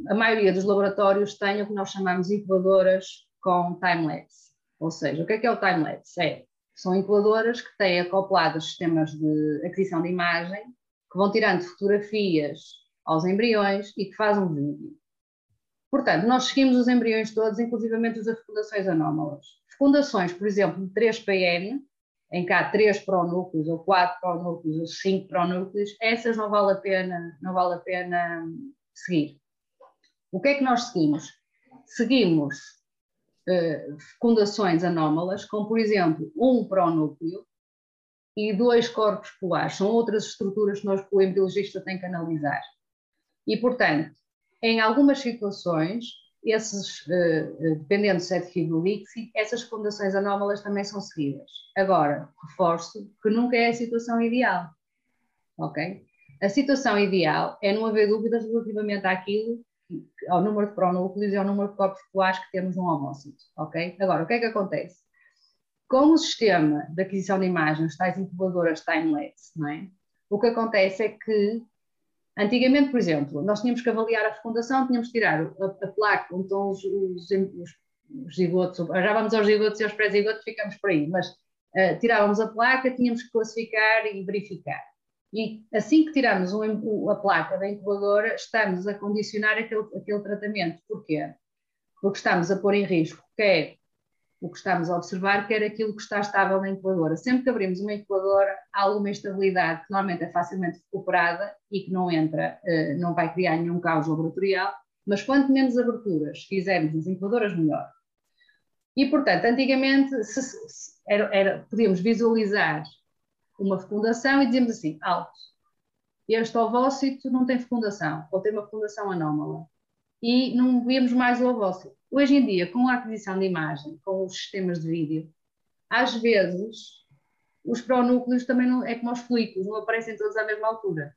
a maioria dos laboratórios tem o que nós chamamos de incubadoras com time-lapse. Ou seja, o que é que é o time-lapse? É, são incubadoras que têm acoplados sistemas de aquisição de imagem que vão tirando fotografias aos embriões e que fazem um vídeo. Portanto, nós seguimos os embriões todos, inclusivamente os das fecundações anómalas. Fecundações, por exemplo, de 3PN, em que há 3 pronúcleos, ou 4 pronúcleos, ou 5 pronúcleos, essas não vale a pena, não vale a pena seguir. O que é que nós seguimos? Seguimos uh, fecundações anómalas, como por exemplo um pronúcleo e dois corpos polares, são outras estruturas que nós, o embriologista, tem que analisar. E, portanto, em algumas situações, esses, uh, dependendo se é de fibro líquido, essas fecundações anómalas também são seguidas. Agora, reforço que nunca é a situação ideal, ok? A situação ideal é não haver dúvidas relativamente àquilo, ao número de pronúcleos e ao número de corpos polares que temos num ovócito, ok? Agora, o que é que acontece? Com o sistema de aquisição de imagens, tais incubadoras time-lapse, não é? O que acontece é que Antigamente, por exemplo, nós tínhamos que avaliar a fecundação, tínhamos que tirar a, a placa onde estão os, os, os, os zigotos, já vamos aos zigotos e aos pré-zigotos, ficamos por aí, mas uh, tirávamos a placa, tínhamos que classificar e verificar. E assim que tiramos um, a placa da incubadora, estamos a condicionar aquele, aquele tratamento. Porquê? Porque estamos a pôr em risco quer o que estamos a observar, quer aquilo que está estável na incubadora. Sempre que abrimos uma incubadora, há alguma instabilidade que normalmente é facilmente recuperada e que não entra, eh, não vai criar nenhum caos laboratorial, mas quanto menos aberturas fizermos nas incubadoras, melhor. E, portanto, antigamente se, se, era, era, podíamos visualizar uma fecundação e dizíamos assim, alto, este ovócito não tem fecundação, ou tem uma fecundação anómala. E não víamos mais o ovócito. Hoje em dia, com a aquisição de imagem, com os sistemas de vídeo, às vezes os pronúcleos também não é como os folículos, não aparecem todos à mesma altura.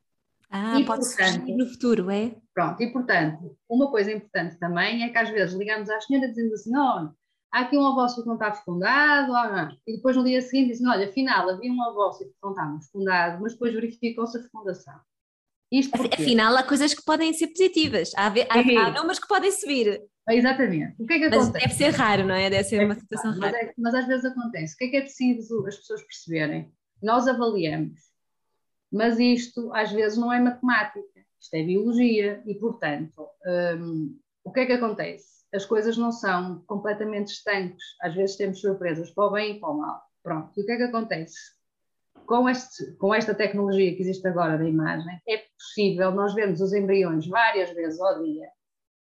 Ah, e, pode portanto, no futuro, é? Pronto, e portanto, uma coisa importante também é que às vezes ligamos à senhora dizendo assim, olha, há aqui um ovócito que não está fecundado, e depois no dia seguinte dizem, olha, afinal havia um ovócito que não estava fecundado, mas depois verificou-se a fecundação. Isto porque... Afinal, há coisas que podem ser positivas, há, há, há números que podem subir. Exatamente. O que é que mas acontece? Deve ser raro, não é? Deve ser é, uma situação mas rara. É, mas às vezes acontece. O que é que é preciso as pessoas perceberem? Nós avaliamos, mas isto às vezes não é matemática, isto é biologia e, portanto, um, o que é que acontece? As coisas não são completamente estanques, às vezes temos surpresas para o bem e para o mal. Pronto, e o que é que acontece? Com, este, com esta tecnologia que existe agora da imagem, é possível nós vermos os embriões várias vezes ao dia,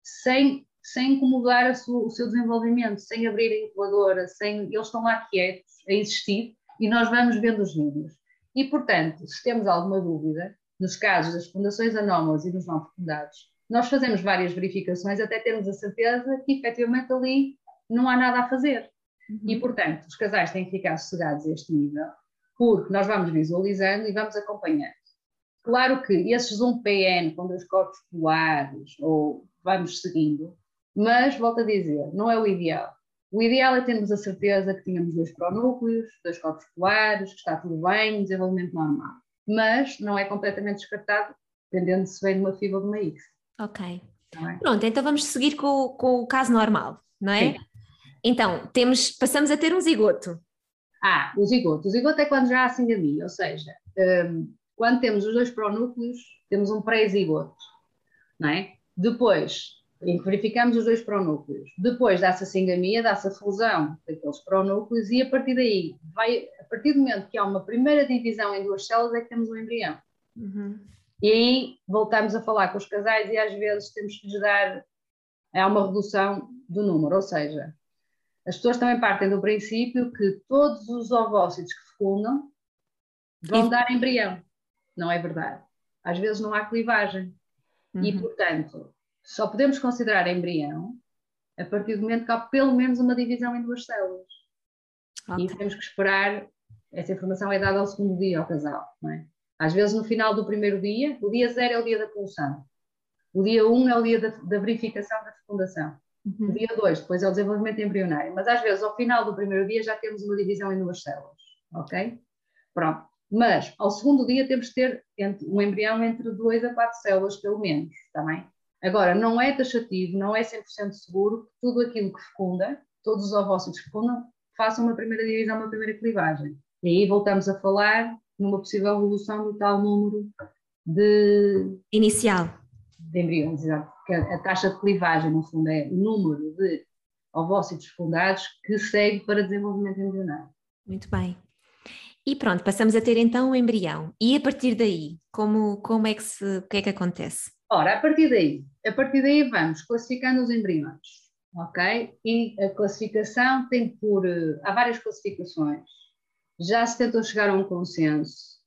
sem sem incomodar sua, o seu desenvolvimento, sem abrir a incubadora, sem, eles estão lá quietos, a existir, e nós vamos vendo os vídeos. E, portanto, se temos alguma dúvida, nos casos das fundações anómalas e dos não fecundados, nós fazemos várias verificações até termos a certeza que efetivamente ali não há nada a fazer. Uhum. E, portanto, os casais têm que ficar sossegados a este nível, porque nós vamos visualizando e vamos acompanhando. Claro que esses 1 PN com dois corpos polares, ou vamos seguindo, mas, volto a dizer, não é o ideal. O ideal é termos a certeza que tínhamos dois pronúcleos, dois corpos polares, que está tudo bem, desenvolvimento normal. Mas não é completamente descartado, dependendo se vem de uma fibra ou de uma X. Ok. É? Pronto, então vamos seguir com, com, o caso normal, não é? Sim. Então, temos, passamos a ter um zigoto. Ah, o zigoto. O zigoto é quando já há singamia, ou seja, um, quando temos os dois pronúcleos, temos um pré-zigoto, não é? Depois, em que verificamos os dois pronúcleos. Depois dá-se a singamia, dá-se a fusão daqueles pronúcleos e a partir daí, vai, a partir do momento que há uma primeira divisão em duas células é que temos um embrião. Uhum. E aí voltamos a falar com os casais e às vezes temos que lhes dar, há uma redução do número, ou seja, as pessoas também partem do princípio que todos os ovócitos que fecundam vão e... dar embrião. Não é verdade. Às vezes não há clivagem. Uhum. E, portanto, só podemos considerar embrião a partir do momento que há pelo menos uma divisão em duas células. Okay. E temos que esperar, essa informação é dada ao segundo dia ao casal, não é? Às vezes no final do primeiro dia, o dia zero é o dia da pulsão, o dia um é o dia da, da verificação da fecundação, uhum. o dia dois depois é o desenvolvimento embrionário, mas às vezes ao final do primeiro dia já temos uma divisão em duas células, ok? Pronto. Mas ao segundo dia temos que ter um embrião entre duas a quatro células, pelo menos, está bem? Agora, não é taxativo, não é 100% seguro que tudo aquilo que fecunda, todos os ovócitos que fecundam, façam uma primeira divisão, uma primeira clivagem. E aí voltamos a falar numa possível evolução do tal número de. Inicial. De embriões, exato. Porque a taxa de clivagem, no fundo, é o número de ovócitos fecundados que segue para desenvolvimento embrionário. Muito bem. E pronto, passamos a ter então o embrião. E a partir daí, como, como é que se, o que é que acontece? Ora, a partir daí, a partir daí vamos classificando os embriões, ok? E a classificação tem por, uh, há várias classificações, já se tentou chegar a um consenso,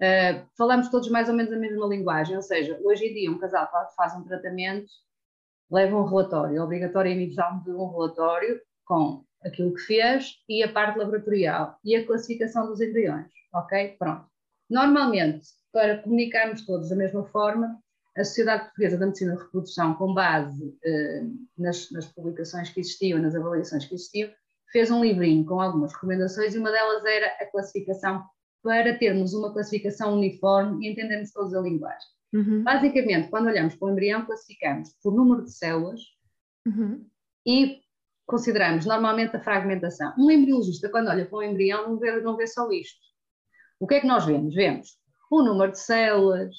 uh, falamos todos mais ou menos a mesma linguagem, ou seja, hoje em dia um casal faz um tratamento, leva um relatório, obrigatória emissão de um relatório com aquilo que fez e a parte laboratorial e a classificação dos embriões, ok? Pronto. Normalmente, para comunicarmos todos da mesma forma, a Sociedade Portuguesa da Medicina de Reprodução, com base eh, nas, nas, publicações que existiam, nas avaliações que existiam, fez um livrinho com algumas recomendações e uma delas era a classificação para termos uma classificação uniforme e entendermos todos a linguagem. Uhum. Basicamente, quando olhamos para o embrião, classificamos por número de células uhum. e consideramos normalmente a fragmentação. Um embriologista, quando olha para um embrião, não vê, não vê só isto. O que é que nós vemos? Vemos o número de células,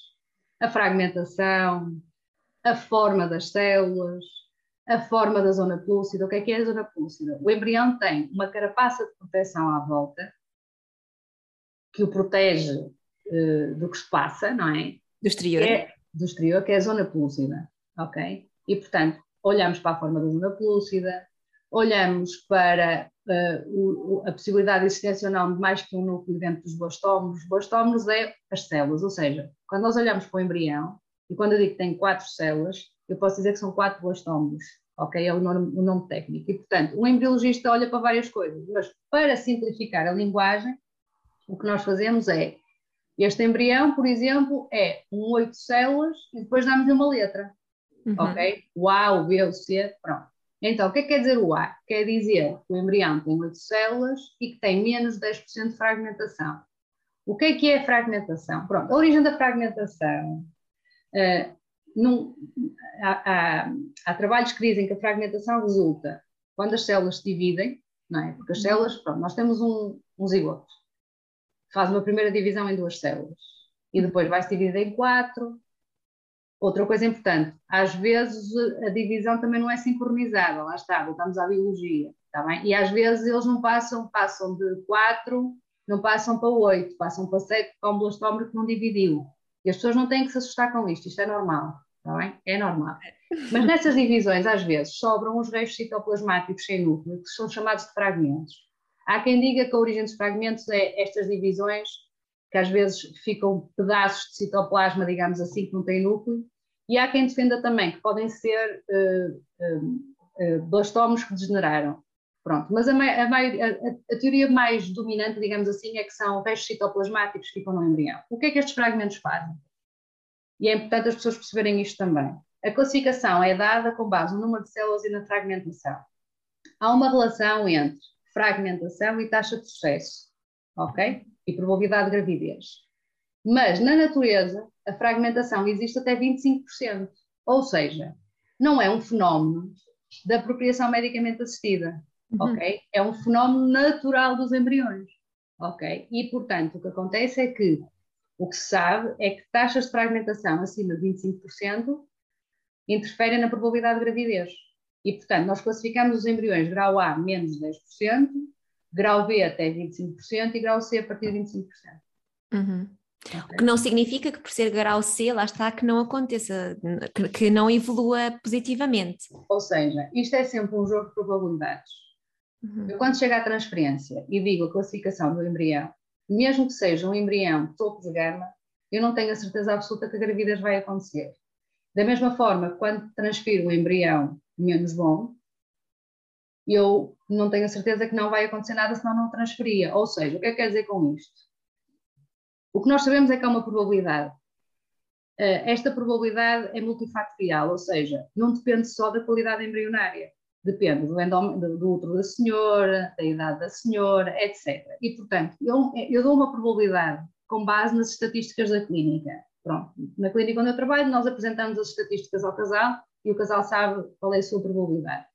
a fragmentação, a forma das células, a forma da zona plúcida. O que é que é a zona plúcida? O embrião tem uma carapaça de proteção à volta que o protege uh, do que se passa, não é? Do exterior. É, do exterior, que é a zona plúcida, ok? E, portanto, olhamos para a forma da zona plúcida, olhamos para uh, o, a possibilidade existencial de mais que um núcleo dentro dos blastómeros. Os blastómeros é as células, ou seja, quando nós olhamos para o embrião, e quando eu digo que tem quatro células, eu posso dizer que são quatro blastómeros, ok? É o nome, o nome técnico. E, portanto, um embriologista olha para várias coisas, mas para simplificar a linguagem, o que nós fazemos é, este embrião, por exemplo, é um oito células e depois damos-lhe uma letra, uhum. ok? O A, o B, o C, pronto. Então, o que é que quer dizer o A? Quer dizer que o embrião tem oito células e que tem menos de 10% de fragmentação. O que é que é fragmentação? Pronto, a origem da fragmentação. Uh, num, há, há, há, trabalhos que dizem que a fragmentação resulta quando as células se dividem, não é? Porque as uhum. células, pronto, nós temos um, um zigoto, faz uma primeira divisão em duas células e depois vai se dividir em quatro, Outra coisa importante, às vezes a divisão também não é sincronizada, lá está, voltamos à biologia, está bem? E às vezes eles não passam, passam de 4, não passam para 8, passam para 7, porque há um blastômero que não dividiu. E as pessoas não têm que se assustar com isto, isto é normal, está bem? É normal. Mas nessas divisões, às vezes, sobram os restos citoplasmáticos sem núcleo, que são chamados de fragmentos. Há quem diga que a origem dos fragmentos é estas divisões, que às vezes ficam pedaços de citoplasma, digamos assim, que não têm núcleo, e há quem defenda também que podem ser uh, uh, uh, blastómeros que degeneraram. Pronto, mas a, a, a, teoria mais dominante, digamos assim, é que são restos citoplasmáticos que ficam no embrião. O que é que estes fragmentos fazem? E é importante as pessoas perceberem isto também. A classificação é dada com base no número de células e na fragmentação. Há uma relação entre fragmentação e taxa de sucesso, ok? E probabilidade de gravidez. Mas na natureza, a fragmentação existe até 25%. Ou seja, não é um fenómeno da apropriação medicamente assistida, uhum. ok? É um fenómeno natural dos embriões, ok? E, portanto, o que acontece é que o que se sabe é que taxas de fragmentação acima de 25% interferem na probabilidade de gravidez. E, portanto, nós classificamos os embriões grau A menos 10%, grau B até 25% e grau C a partir de 25%. Uhum. Okay. O que não significa que por ser grau C, lá está, que não aconteça, que, que não evolua positivamente. Ou seja, isto é sempre um jogo de probabilidades. Uhum. Eu quando chego à transferência e digo a classificação do embrião, mesmo que seja um embrião topo de gama, eu não tenho a certeza absoluta que a gravidez vai acontecer. Da mesma forma, quando transfiro o embrião menos bom, eu não tenho a certeza que não vai acontecer nada se não transferia. Ou seja, o que é que quer dizer com isto? O que nós sabemos é que há uma probabilidade. Eh, esta probabilidade é multifatorial, ou seja, não depende só da qualidade embrionária, depende do, do, do útero da senhora, da idade da senhora, etc. E, portanto, eu, eu dou uma probabilidade com base nas estatísticas da clínica. Pronto, na clínica onde eu trabalho, nós apresentamos as estatísticas ao casal e o casal sabe qual é a sua probabilidade.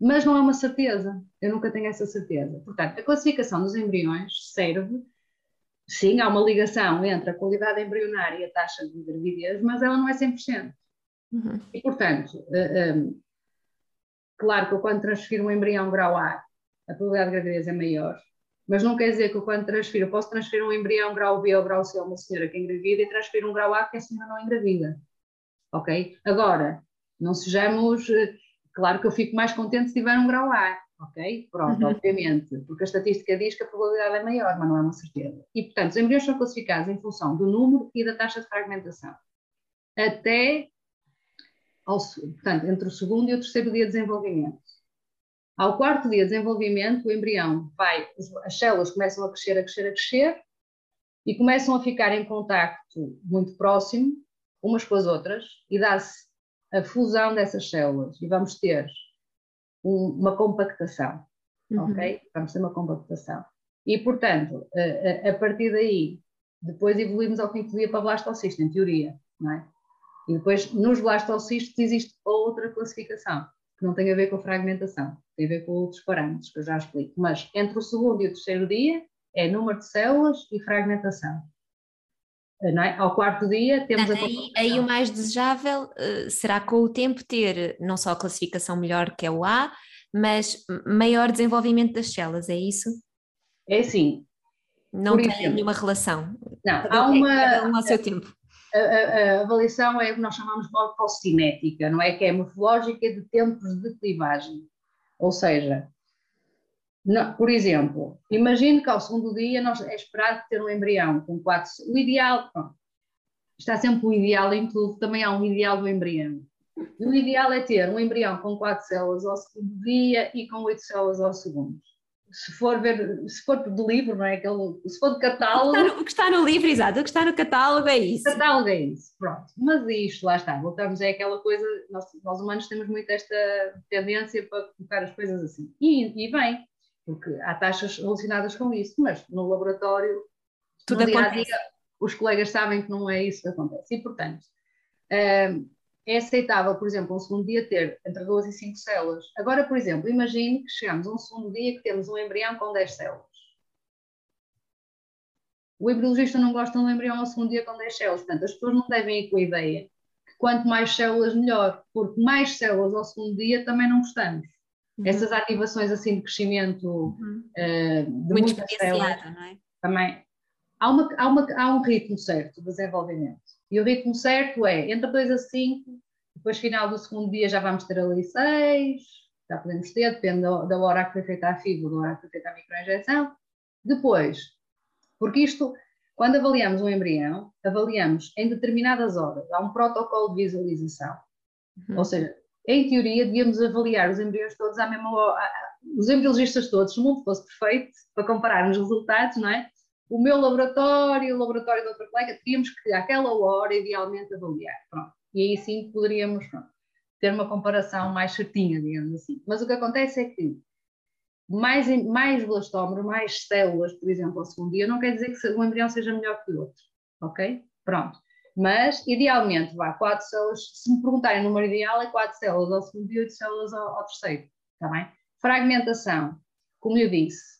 Mas não é uma certeza, eu nunca tenho essa certeza. Portanto, a classificação dos embriões serve Sim, há uma ligação entre a qualidade embrionária e a taxa de gravidez, mas ela não é 100%. Uhum. E, portanto, eh, eh, claro que eu quando transfiro um embrião grau A, a probabilidade de gravidez é maior, mas não quer dizer que eu quando transfiro, eu posso transferir um embrião grau B ou grau C a uma senhora que engravida e transferir um grau A que a senhora não engravida. Ok? Agora, não sejamos. Eh, claro que eu fico mais contente se tiver um grau A, ok? Pronto, uhum. obviamente, porque a estatística diz que a probabilidade é maior, mas não é uma certeza. E, portanto, os embriões são classificados em função do número e da taxa de fragmentação. Até ao, portanto, entre o segundo e o terceiro dia de desenvolvimento. Ao quarto dia de desenvolvimento, o embrião vai, as células começam a crescer, a crescer, a crescer e começam a ficar em contacto muito próximo umas com as outras e dá-se a fusão dessas células e vamos ter um, uma compactação, uhum. ok? Vamos ter uma compactação. E, portanto, a, a, a, partir daí, depois evoluímos ao quinto dia para blastocisto, em teoria, não é? E depois, nos blastocistos, existe outra classificação, que não tem a ver com a fragmentação, tem a ver com outros parâmetros, que eu já explico. Mas entre o segundo e o terceiro dia, é número de células e fragmentação. É? Ao quarto dia temos Portanto, a aí, aí o mais desejável uh, será com o tempo ter não só a classificação melhor que é o A, mas maior desenvolvimento das células, é isso? É assim. Não tem exemplo, nenhuma relação. Não, há uma. Cada um ao seu tempo. A, a, avaliação é o que nós chamamos de morfocinética, não é? Que é morfológica de tempos de clivagem. Ou seja, não, por exemplo, imagine que ao segundo dia nós, é esperado ter um embrião com quatro. O ideal, está sempre o ideal em tudo, também há um ideal do embrião. E o ideal é ter um embrião com quatro células ao segundo dia e com oito células ao segundo. Se for ver, se for do livro, não é? Aquele, se for de catálogo. O que, no, o que, está no, livro, exato, o que está no catálogo é isso. O catálogo é isso, pronto. Mas isto, lá está, voltamos, é aquela coisa, nós, nós humanos temos muito esta tendência para colocar as coisas assim. E, e bem, porque há taxas relacionadas com isso, mas no laboratório, Tudo no dia a dia, os colegas sabem que não é isso que acontece. E, portanto, hum, é aceitável, por exemplo, um segundo dia ter entre 2 e 5 células. Agora, por exemplo, imagine que chegamos a um segundo dia que temos um embrião com 10 células. O embriologista não gosta de um embrião ao segundo dia com 10 células, portanto, as pessoas não devem ir com a ideia que quanto mais células, melhor, porque mais células ao segundo dia também não gostamos. Uhum. Essas ativações assim de crescimento uhum. uh, de Muito muitas células não é? também. Há, uma, há, uma, há um ritmo certo de desenvolvimento. E o ritmo certo é entre 2 a 5, depois final do segundo dia já vamos ter ali 6, já podemos ter, depende da, hora que foi feita a fibra, da hora que foi feita a microinjeção. Depois, porque isto, quando avaliamos um embrião, avaliamos em determinadas horas, há um protocolo de visualização. Uhum. Ou seja, em teoria, devíamos avaliar os embriões todos à mesma hora, os embriologistas todos, se o mundo fosse perfeito, para compararmos resultados, não é? O meu laboratório, o laboratório da outra colega, teríamos que, àquela hora, idealmente, avaliar. Pronto. E aí sim poderíamos pronto, ter uma comparação mais certinha, digamos assim. Mas o que acontece é que mais, mais blastómeros, mais células, por exemplo, ao segundo dia, não quer dizer que o embrião seja melhor que o outro. Ok? Pronto. Mas, idealmente, vá, quatro células, se me perguntarem o número ideal, é quatro células ao segundo e oito células ao, ao terceiro, está bem? Fragmentação, como eu disse,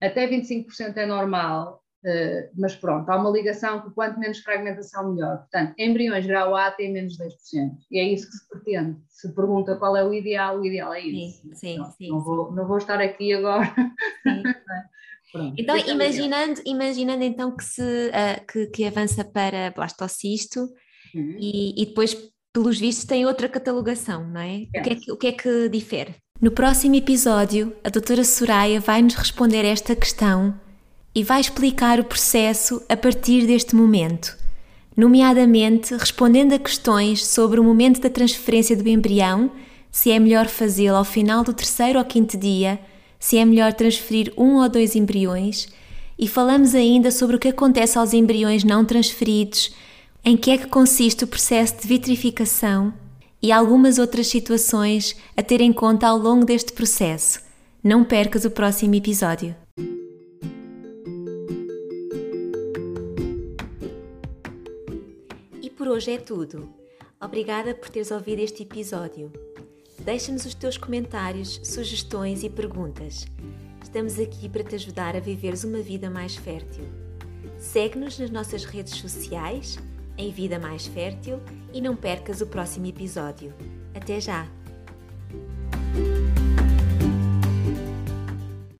até 25% é normal, uh, mas pronto, há uma ligação que quanto menos fragmentação, melhor. Portanto, embriões grau A têm menos de 10%, e é isso que se pretende. Se pergunta qual é o ideal, o ideal é isso. Sim, sim, pronto, sim, não, sim. Vou, não vou estar aqui agora. Pronto, então, imaginando, imaginando então que, se, uh, que, que, avança para blastocisto uhum. e, e, depois, pelos vistos, tem outra catalogação, não é? é. O, que é que, o que é que difere? No próximo episódio, a doutora Soraya vai nos responder esta questão e vai explicar o processo a partir deste momento, nomeadamente respondendo a questões sobre o momento da transferência do embrião, se é melhor fazê-lo ao final do terceiro ou quinto dia se é melhor transferir um ou dois embriões e falamos ainda sobre o que acontece aos embriões não transferidos, em que é que consiste o processo de vitrificação e algumas outras situações a ter em conta ao longo deste processo. Não percas o próximo episódio. E por hoje é tudo. Obrigada por teres ouvido este episódio. Deixa-nos os teus comentários, sugestões e perguntas. Estamos aqui para te ajudar a viveres uma vida mais fértil. Segue-nos nas nossas redes sociais, em Vida Mais Fértil, e não percas o próximo episódio. Até já!